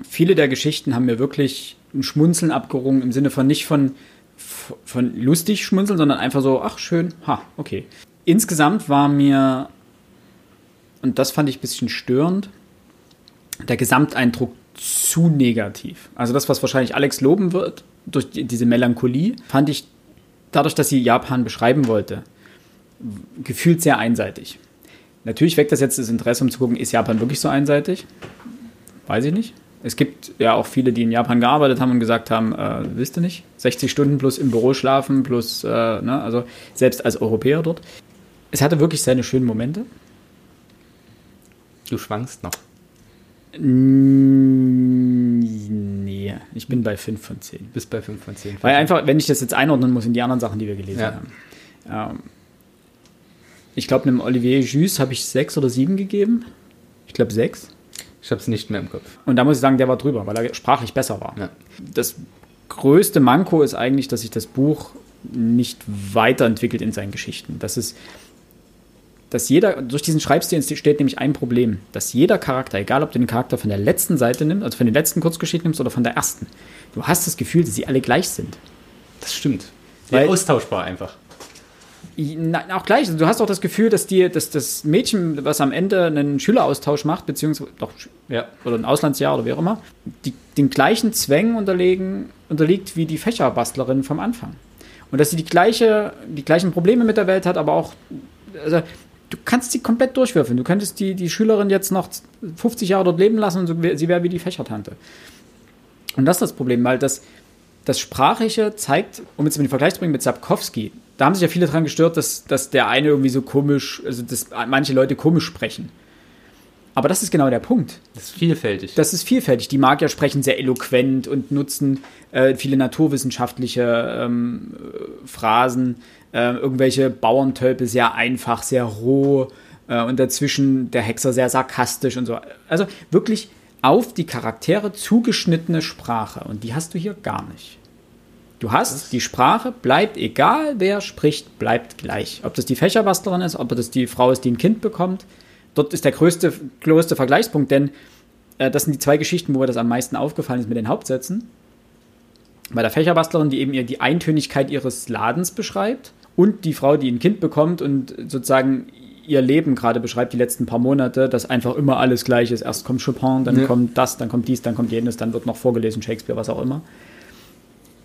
viele der Geschichten haben mir wirklich ein Schmunzeln abgerungen, im Sinne von nicht von, von lustig schmunzeln, sondern einfach so, ach schön, ha, okay. Insgesamt war mir, und das fand ich ein bisschen störend, der Gesamteindruck zu negativ. Also das, was wahrscheinlich Alex loben wird, durch die, diese Melancholie, fand ich dadurch, dass sie Japan beschreiben wollte, gefühlt sehr einseitig. Natürlich weckt das jetzt das Interesse, um zu gucken, ist Japan wirklich so einseitig? Weiß ich nicht. Es gibt ja auch viele, die in Japan gearbeitet haben und gesagt haben, äh, wisst ihr nicht, 60 Stunden plus im Büro schlafen, plus, äh, ne, also selbst als Europäer dort. Es hatte wirklich seine schönen Momente. Du schwankst noch. Nee, ich bin bei 5 von 10. Bis bei 5 von 10. Weil einfach, wenn ich das jetzt einordnen muss in die anderen Sachen, die wir gelesen Ja. haben. Ähm, ich glaube, einem Olivier Jus habe ich 6 oder 7 gegeben. Ich glaube 6. Ich hab's nicht mehr im Kopf. Und da muss ich sagen, der war drüber, weil er sprachlich besser war. Ja. Das größte Manko ist eigentlich, dass sich das Buch nicht weiterentwickelt in seinen Geschichten. Das ist, dass jeder, durch diesen Schreibstil entsteht nämlich ein Problem, dass jeder Charakter, egal ob du den Charakter von der letzten Seite nimmst, also von den letzten Kurzgeschichten nimmst oder von der ersten, du hast das Gefühl, dass sie alle gleich sind. Das stimmt. Sehr austauschbar einfach. Nein, auch gleich. Du hast auch das Gefühl, dass, die, dass das Mädchen, was am Ende einen Schüleraustausch macht, beziehungsweise doch, Ja. oder ein Auslandsjahr oder wie auch immer, die, den gleichen Zwängen unterlegen, unterliegt wie die Fächerbastlerin vom Anfang. Und dass sie die, gleiche, die gleichen Probleme mit der Welt hat, aber auch, also, du kannst sie komplett durchwürfeln. Du könntest die, die Schülerin jetzt noch 50 Jahre dort leben lassen und so, sie wäre wie die Fächertante. Und das ist das Problem, weil das, das Sprachliche zeigt, um jetzt mal den Vergleich zu bringen mit Sapkowski, da haben sich ja viele daran gestört, dass, dass der eine irgendwie so komisch, also dass manche Leute komisch sprechen. Aber das ist genau der Punkt. Das ist vielfältig. Das ist vielfältig. Die Magier sprechen sehr eloquent und nutzen äh, viele naturwissenschaftliche ähm, äh, Phrasen, äh, irgendwelche Bauerntölpe sehr einfach, sehr roh äh, und dazwischen der Hexer sehr sarkastisch und so. Also wirklich auf die Charaktere zugeschnittene Sprache und die hast du hier gar nicht. Du hast, die Sprache bleibt, egal wer spricht, bleibt gleich. Ob das die Fächerbastlerin ist, ob das die Frau ist, die ein Kind bekommt. Dort ist der größte, größte Vergleichspunkt, denn äh, das sind die zwei Geschichten, wo mir das am meisten aufgefallen ist mit den Hauptsätzen. Bei der Fächerbastlerin, die eben ihr die Eintönigkeit ihres Ladens beschreibt und die Frau, die ein Kind bekommt und sozusagen ihr Leben gerade beschreibt, die letzten paar Monate, dass einfach immer alles gleich ist. Erst kommt Chopin, dann Ja. kommt das, dann kommt dies, dann kommt jenes, dann wird noch vorgelesen, Shakespeare, was auch immer.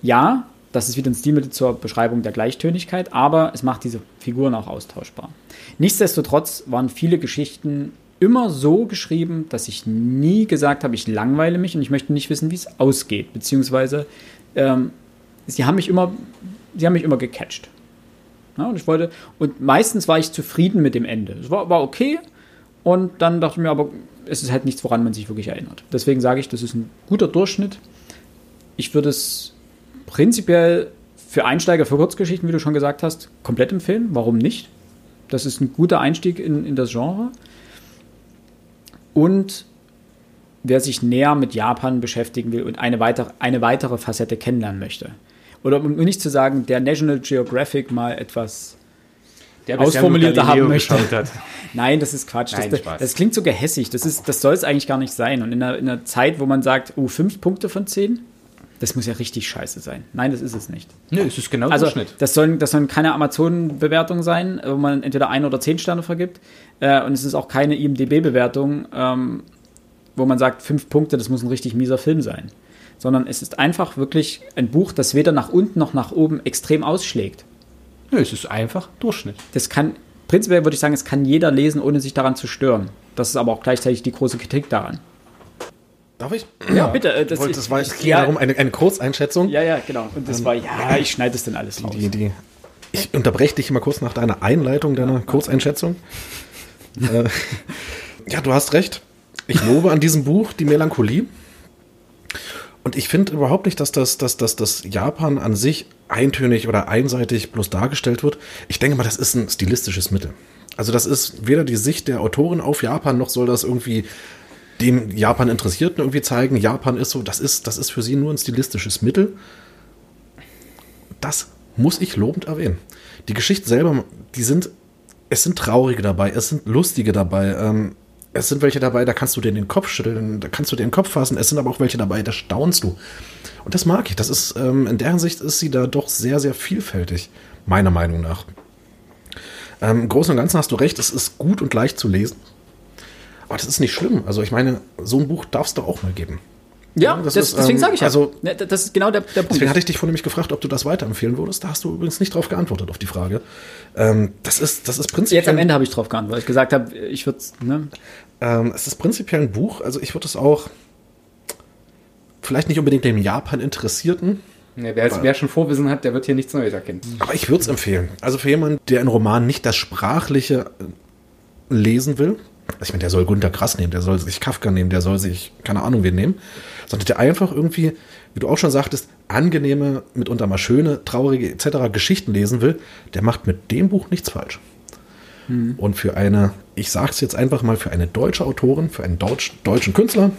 Ja, das ist wieder ein Stilmittel zur Beschreibung der Gleichtönigkeit, aber es macht diese Figuren auch austauschbar. Nichtsdestotrotz waren viele Geschichten immer so geschrieben, dass ich nie gesagt habe, ich langweile mich und ich möchte nicht wissen, wie es ausgeht. Beziehungsweise ähm, sie haben mich immer, sie haben mich immer gecatcht. Ja, und ich wollte, und meistens war ich zufrieden mit dem Ende. Es war, war okay. Und dann dachte ich mir, aber es ist halt nichts, woran man sich wirklich erinnert. Deswegen sage ich, das ist ein guter Durchschnitt. Ich würde es prinzipiell für Einsteiger, für Kurzgeschichten, wie du schon gesagt hast, komplett empfehlen. Warum nicht? Das ist ein guter Einstieg in, in das Genre. Und wer sich näher mit Japan beschäftigen will und eine weitere, eine weitere Facette kennenlernen möchte. Oder um nicht zu sagen, der National Geographic mal etwas Der ausformulierter haben möchte. Nein, das ist Quatsch. Nein, das, das klingt so gehässig. Das, ist, das soll es eigentlich gar nicht sein. Und in einer, in einer Zeit, wo man sagt, oh, fünf Punkte von zehn, das muss ja richtig scheiße sein. Nein, das ist es nicht. Nö, es ist genau Also, Durchschnitt. das sollen, das sollen keine Amazon-Bewertungen sein, wo man entweder ein oder zehn Sterne vergibt. Äh, und es ist auch keine IMDB-Bewertung, ähm, wo man sagt, fünf Punkte, das muss ein richtig mieser Film sein. Sondern es ist einfach wirklich ein Buch, das weder nach unten noch nach oben extrem ausschlägt. Nö, es ist einfach Durchschnitt. Das kann prinzipiell würde ich sagen, es kann jeder lesen, ohne sich daran zu stören. Das ist aber auch gleichzeitig die große Kritik daran. Darf ich? Ja, bitte. äh, Das, das war es ging ja, darum, eine, eine Kurzeinschätzung. ja, ja, genau. Und das war, ja, ich schneide es dann alles raus. Die, die, ich unterbreche dich mal kurz nach deiner Einleitung, deiner Kurzeinschätzung. äh, ja, du hast recht. Ich lobe an diesem Buch die Melancholie. Und ich finde überhaupt nicht, dass das, dass, dass das Japan an sich eintönig oder einseitig bloß dargestellt wird. Ich denke mal, das ist ein stilistisches Mittel. Also das ist weder die Sicht der Autorin auf Japan, noch soll das irgendwie dem Japan Interessierten irgendwie zeigen. Japan ist so, das ist, das ist für sie nur ein stilistisches Mittel. Das muss ich lobend erwähnen. Die Geschichten selber, die sind, es sind traurige dabei, es sind lustige dabei, ähm, es sind welche dabei, da kannst du dir den Kopf schütteln, da kannst du dir den Kopf fassen, es sind aber auch welche dabei, da staunst du. Und das mag ich. Das ist, ähm, in der Hinsicht ist sie da doch sehr, sehr vielfältig, meiner Meinung nach. Ähm, Im Großen und Ganzen hast du recht, es ist gut und leicht zu lesen. Aber das ist nicht schlimm. Also ich meine, so ein Buch darfst du auch mal geben. Ja, das das ist, deswegen ähm, sage ich ja. also- Ne, das ist genau der, der Punkt. Deswegen hatte ich dich vorhin nämlich gefragt, ob du das weiterempfehlen würdest. Da hast du übrigens nicht drauf geantwortet, auf die Frage. Ähm, das ist, das ist prinzipiell. Jetzt am Ende habe ich drauf geantwortet, weil ich gesagt habe, ich würde ne, Ähm, es ist prinzipiell ein Buch, also ich würde es auch vielleicht nicht unbedingt dem Japan Interessierten, Ja, wer, wer schon Vorwissen hat, der wird hier nichts Neues erkennen. aber ich würde es empfehlen. Also für jemanden, der einen Roman nicht das Sprachliche äh, lesen will, ich meine, der soll Gunter Grass nehmen, der soll sich Kafka nehmen, der soll sich keine Ahnung wen nehmen, sondern der einfach irgendwie, wie du auch schon sagtest, angenehme, mitunter mal schöne, traurige etc. Geschichten lesen will, der macht mit dem Buch nichts falsch. Und für eine, ich sage es jetzt einfach mal, für eine deutsche Autorin, für einen Deutsch, deutschen Künstler,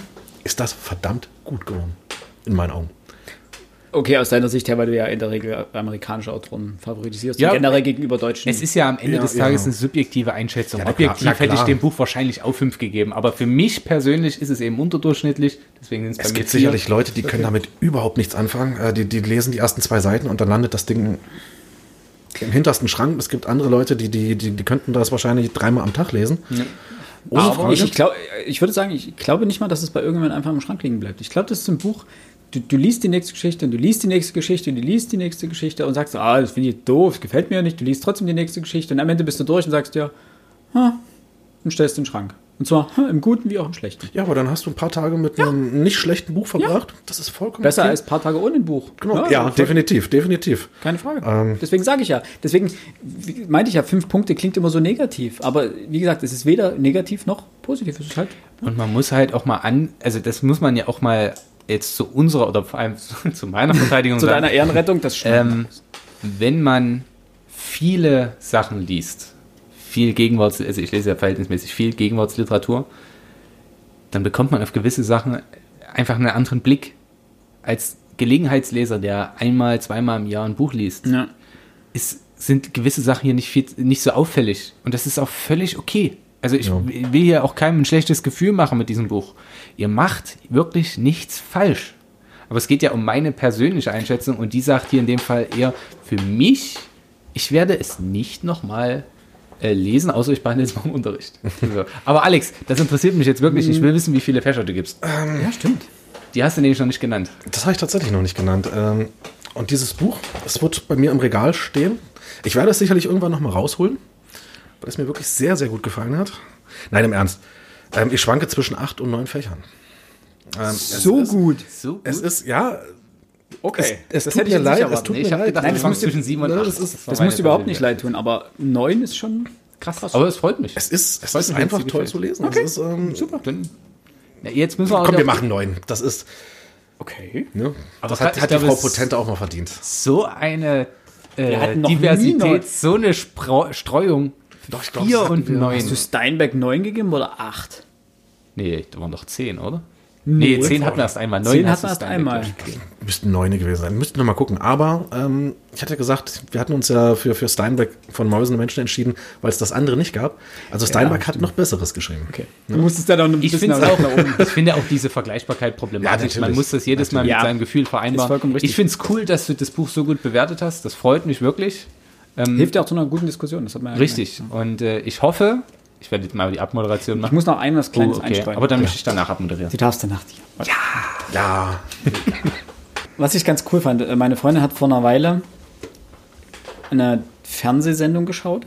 ist das verdammt gut geworden. In meinen Augen. Okay, aus deiner Sicht her, weil du ja in der Regel amerikanische Autoren favorisierst, Ja, generell gegenüber deutschen. Es ist ja am Ende Ja, des Tages ja. eine subjektive Einschätzung. Ja, klar, Objektiv na hätte ich klar. dem Buch wahrscheinlich auch fünf gegeben. Aber für mich persönlich ist es eben unterdurchschnittlich. Deswegen sind es bei Es mir gibt vier. sicherlich Leute, die können damit überhaupt nichts anfangen. Äh, Die, die lesen die ersten zwei Seiten und dann landet das Ding im hintersten Schrank. Es gibt andere Leute, die, die, die, die könnten das wahrscheinlich dreimal am Tag lesen. Ohne Aber Frage. ich, ich, glaub, ich würde sagen, ich glaube nicht mal, dass es bei irgendjemandem einfach im Schrank liegen bleibt. Ich glaube, das ist ein Buch, du, du liest die nächste Geschichte und du liest die nächste Geschichte und du liest die nächste Geschichte und sagst, ah, das finde ich doof, das gefällt mir ja nicht. Du liest trotzdem die nächste Geschichte und am Ende bist du durch und sagst dir, ha, und stellst den Schrank. Und zwar ha, im Guten wie auch im Schlechten. ja, aber dann hast du ein paar Tage mit einem nicht schlechten Buch verbracht. Das ist vollkommen Besser okay. als ein paar Tage ohne ein Buch. Genau. Ja, voll- definitiv, definitiv. Keine Frage. Ähm. Deswegen sage ich ja. Deswegen meinte ich ja, fünf Punkte klingt immer so negativ. Aber wie gesagt, es ist weder negativ noch positiv. Es ist halt Und man muss halt auch mal an, also das muss man ja auch mal jetzt zu unserer oder vor allem zu, meiner Verteidigung zu sagen. deiner Ehrenrettung das stimmt. ähm, wenn man viele Sachen liest, viel Gegenwarts, also ich lese ja verhältnismäßig viel Gegenwartsliteratur, dann bekommt man auf gewisse Sachen einfach einen anderen Blick als Gelegenheitsleser, der einmal, zweimal im Jahr ein Buch liest. ja. ist, sind gewisse Sachen hier nicht, viel, nicht so auffällig. Und das ist auch völlig okay. Also ich Ja. will hier auch keinem ein schlechtes Gefühl machen mit diesem Buch. Ihr macht wirklich nichts falsch. Aber es geht ja um meine persönliche Einschätzung und die sagt hier in dem Fall eher für mich, ich werde es nicht nochmal äh, lesen, außer ich behandle es mal im Unterricht. So. Aber Alex, das interessiert mich jetzt wirklich. Ich will wissen, wie viele Fächer du gibst. ja, stimmt. Die hast du nämlich noch nicht genannt. Das habe ich tatsächlich noch nicht genannt. Ähm, Und dieses Buch, es wird bei mir im Regal stehen. Ich werde es sicherlich irgendwann noch mal rausholen, weil es mir wirklich sehr, sehr gut gefallen hat. Nein, im Ernst. Ähm, ich schwanke zwischen acht und neun Fächern. Ähm, So es ist, gut. So Es ist, ja, Okay. es, es Das tut hätte ich mir leid, nicht es tut Nee, mir ich habe leid. gedacht, Nein, du das müsste- zwischen 7 und ne, 8. das ist- Das meine muss überhaupt nicht leid tun, aber neun ist schon krass. Aber es freut mich. Es ist, es ist einfach toll gefällt. zu lesen. Okay. Es ist, ähm, Super. Dann, ja, jetzt müssen wir Komm, wir machen neun. Das ist, Okay. ne? Aber das hat, hat die Frau Potente auch mal verdient. so eine äh, Diversität, so eine Spro Streuung. Doch, ich glaub, Vier und neun. Hast du Steinbeck neun gegeben oder acht? Nee, da waren doch zehn, oder? Nee, Null. zehn hatten wir erst einmal. Neun hatten wir erst einmal. Müssten neune gewesen sein. Müssten wir mal gucken. Aber ähm, ich hatte gesagt, wir hatten uns ja für, für Steinbeck von Mäusen und Menschen entschieden, weil es das andere nicht gab. Also Steinbeck hat noch Besseres geschrieben. Okay. Du musstest da dann ein Ich bisschen finde nach- auch, nach oben. ich finde auch diese Vergleichbarkeit Ja, problematisch. natürlich. Man muss das jedes Mal mit Ja. seinem Gefühl Ist vereinbaren. vollkommen richtig. Ich finde es cool, dass du das Buch so gut bewertet hast. Das freut mich wirklich. Ähm, Hilft ja auch zu einer guten Diskussion. Das hat man ja Richtig. Und äh, ich hoffe, ich werde jetzt mal die Abmoderation Ich machen. muss noch ein was Oh, Kleines okay. einstreuen. Aber dann möchte ich danach abmoderieren. Du darfst danach die. Ja, Was ich ganz cool fand, äh, meine Freundin hat vor einer Weile eine Fernsehsendung geschaut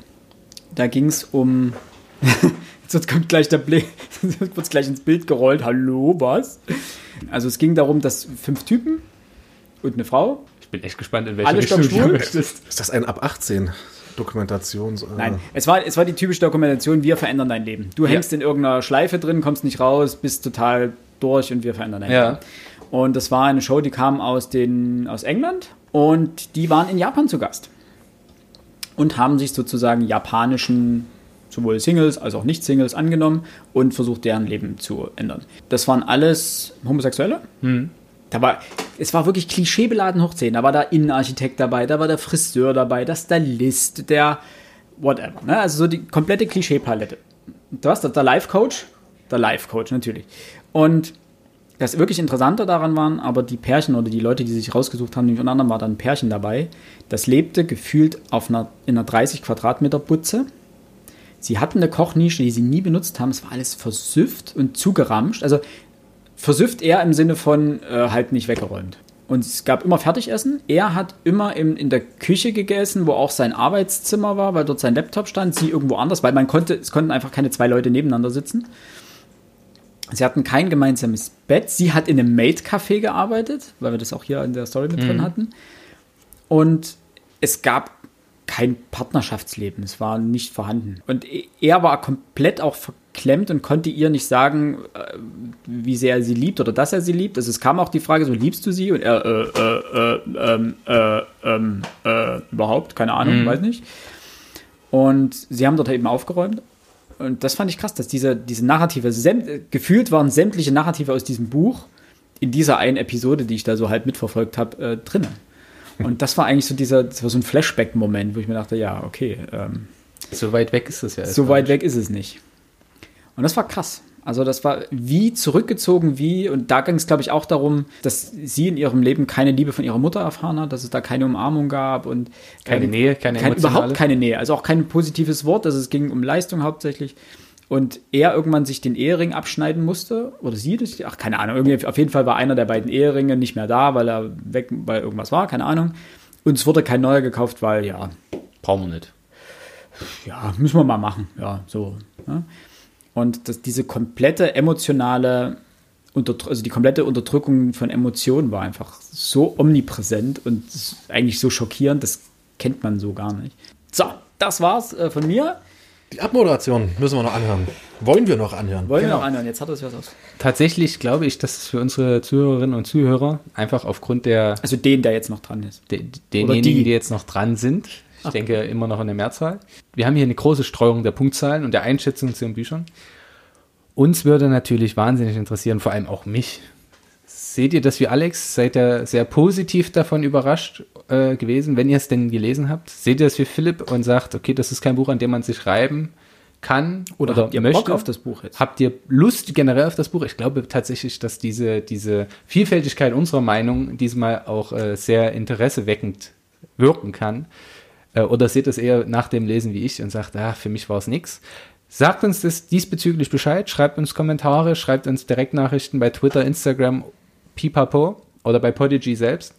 Da ging es um. Jetzt kommt gleich der Blick, jetzt wird gleich ins Bild gerollt. Hallo, was? Also es ging darum, dass fünf Typen und eine Frau. Ich bin echt gespannt, in welche Alle Richtung du möchtest. Ist das ein ab 18 Dokumentation? Äh, Nein, es war, es war die typische Dokumentation, wir verändern dein Leben. Du hängst in irgendeiner Schleife drin, kommst nicht raus, bist total durch und wir verändern dein Ja. Leben. Und das war eine Show, die kam aus, den, aus England und die waren in Japan zu Gast. Und haben sich sozusagen japanischen, sowohl Singles als auch Nicht-Singles angenommen und versucht, deren Leben zu ändern. Das waren alles Homosexuelle. Da war, es war wirklich klischeebeladen hoch 10. Da war der Innenarchitekt dabei, da war der Friseur dabei, der Stylist, der whatever. Ne? Also so die komplette Klischeepalette. Du hast der Life-Coach, der Life-Coach natürlich. Und das wirklich Interessante daran waren aber die Pärchen oder die Leute, die sich rausgesucht haben, unter anderem war dann ein Pärchen dabei, das lebte gefühlt auf einer, in einer 30 Quadratmeter Butze. Sie hatten eine Kochnische, die sie nie benutzt haben. Es war alles versüfft und zugeramscht. Also versüfft eher im Sinne von äh, halt nicht weggeräumt. Und es gab immer Fertigessen. Er hat immer im, in der Küche gegessen, wo auch sein Arbeitszimmer war, weil dort sein Laptop stand. Sie irgendwo anders, weil man konnte, es konnten einfach keine zwei Leute nebeneinander sitzen. Sie hatten kein gemeinsames Bett. Sie hat in einem Maid-Café gearbeitet, weil wir das auch hier in der Story mit drin hatten. Und es gab kein Partnerschaftsleben. Es war nicht vorhanden. Und er war komplett auch verklemmt und konnte ihr nicht sagen, äh, wie sehr er sie liebt oder dass er sie liebt. Also es kam auch die Frage, so liebst du sie? Und er, äh, äh, äh, ähm, äh, ähm, äh, überhaupt, keine Ahnung, weiß nicht. Und sie haben dort eben aufgeräumt. Und das fand ich krass, dass diese, diese Narrative, gefühlt waren sämtliche Narrative aus diesem Buch in dieser einen Episode, die ich da so halt mitverfolgt habe, äh, drin. Und das war eigentlich so dieser, das war so ein Flashback-Moment, wo ich mir dachte, ja, okay, ähm, So weit weg ist es ja. so weit weg ist es nicht. Und das war krass. Also das war wie zurückgezogen, wie, und da ging es, glaube ich, auch darum, dass sie in ihrem Leben keine Liebe von ihrer Mutter erfahren hat, dass es da keine Umarmung gab und Keine Nähe, keine kein, überhaupt keine Nähe, also auch kein positives Wort, also es ging um Leistung hauptsächlich. Und er irgendwann sich den Ehering abschneiden musste, oder sie, ach, keine Ahnung, irgendwie, auf jeden Fall war einer der beiden Eheringe nicht mehr da, weil er weg, weil irgendwas war, keine Ahnung. Und es wurde kein neuer gekauft, weil, ja, Brauchen wir nicht. ja, müssen wir mal machen. Ja, so. Ne? Und das, diese komplette emotionale, Unterdr also die komplette Unterdrückung von Emotionen war einfach so omnipräsent und eigentlich so schockierend, das kennt man so gar nicht. So, das war's äh, von mir. Die Abmoderation müssen wir noch anhören. Wollen wir noch anhören? Wollen Genau. wir noch anhören? Jetzt hat sich was aus. Tatsächlich glaube ich, dass es für unsere Zuhörerinnen und Zuhörer einfach aufgrund der Also den, der jetzt noch dran ist. de, denjenigen, die. die. jetzt noch dran sind. Ich denke immer noch in der Mehrzahl. Wir haben hier eine große Streuung der Punktzahlen und der Einschätzung zu den Büchern. Uns würde natürlich wahnsinnig interessieren, vor allem auch mich. Seht ihr das wie Alex? Seid ihr sehr positiv davon überrascht äh, gewesen, wenn ihr es denn gelesen habt? Seht ihr das wie Philipp und sagt, okay, das ist kein Buch, an dem man sich reiben kann Oder, habt ihr Bock auf das Buch jetzt? Habt ihr Lust generell auf das Buch? Ich glaube tatsächlich, dass diese, diese Vielfältigkeit unserer Meinung diesmal auch äh, sehr interesseweckend wirken kann. Äh, oder seht es eher nach dem Lesen wie ich und sagt, ah, für mich war es nix. Sagt uns das diesbezüglich Bescheid, schreibt uns Kommentare, schreibt uns Direktnachrichten bei Twitter, Instagram, Pipapo oder bei Podigy selbst.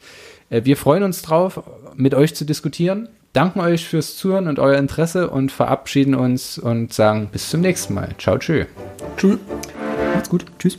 Äh, wir freuen uns drauf, mit euch zu diskutieren. Danken euch fürs Zuhören und euer Interesse und verabschieden uns und sagen bis zum nächsten Mal. Ciao, tschö. Tschüss. Macht's gut. Tschüss.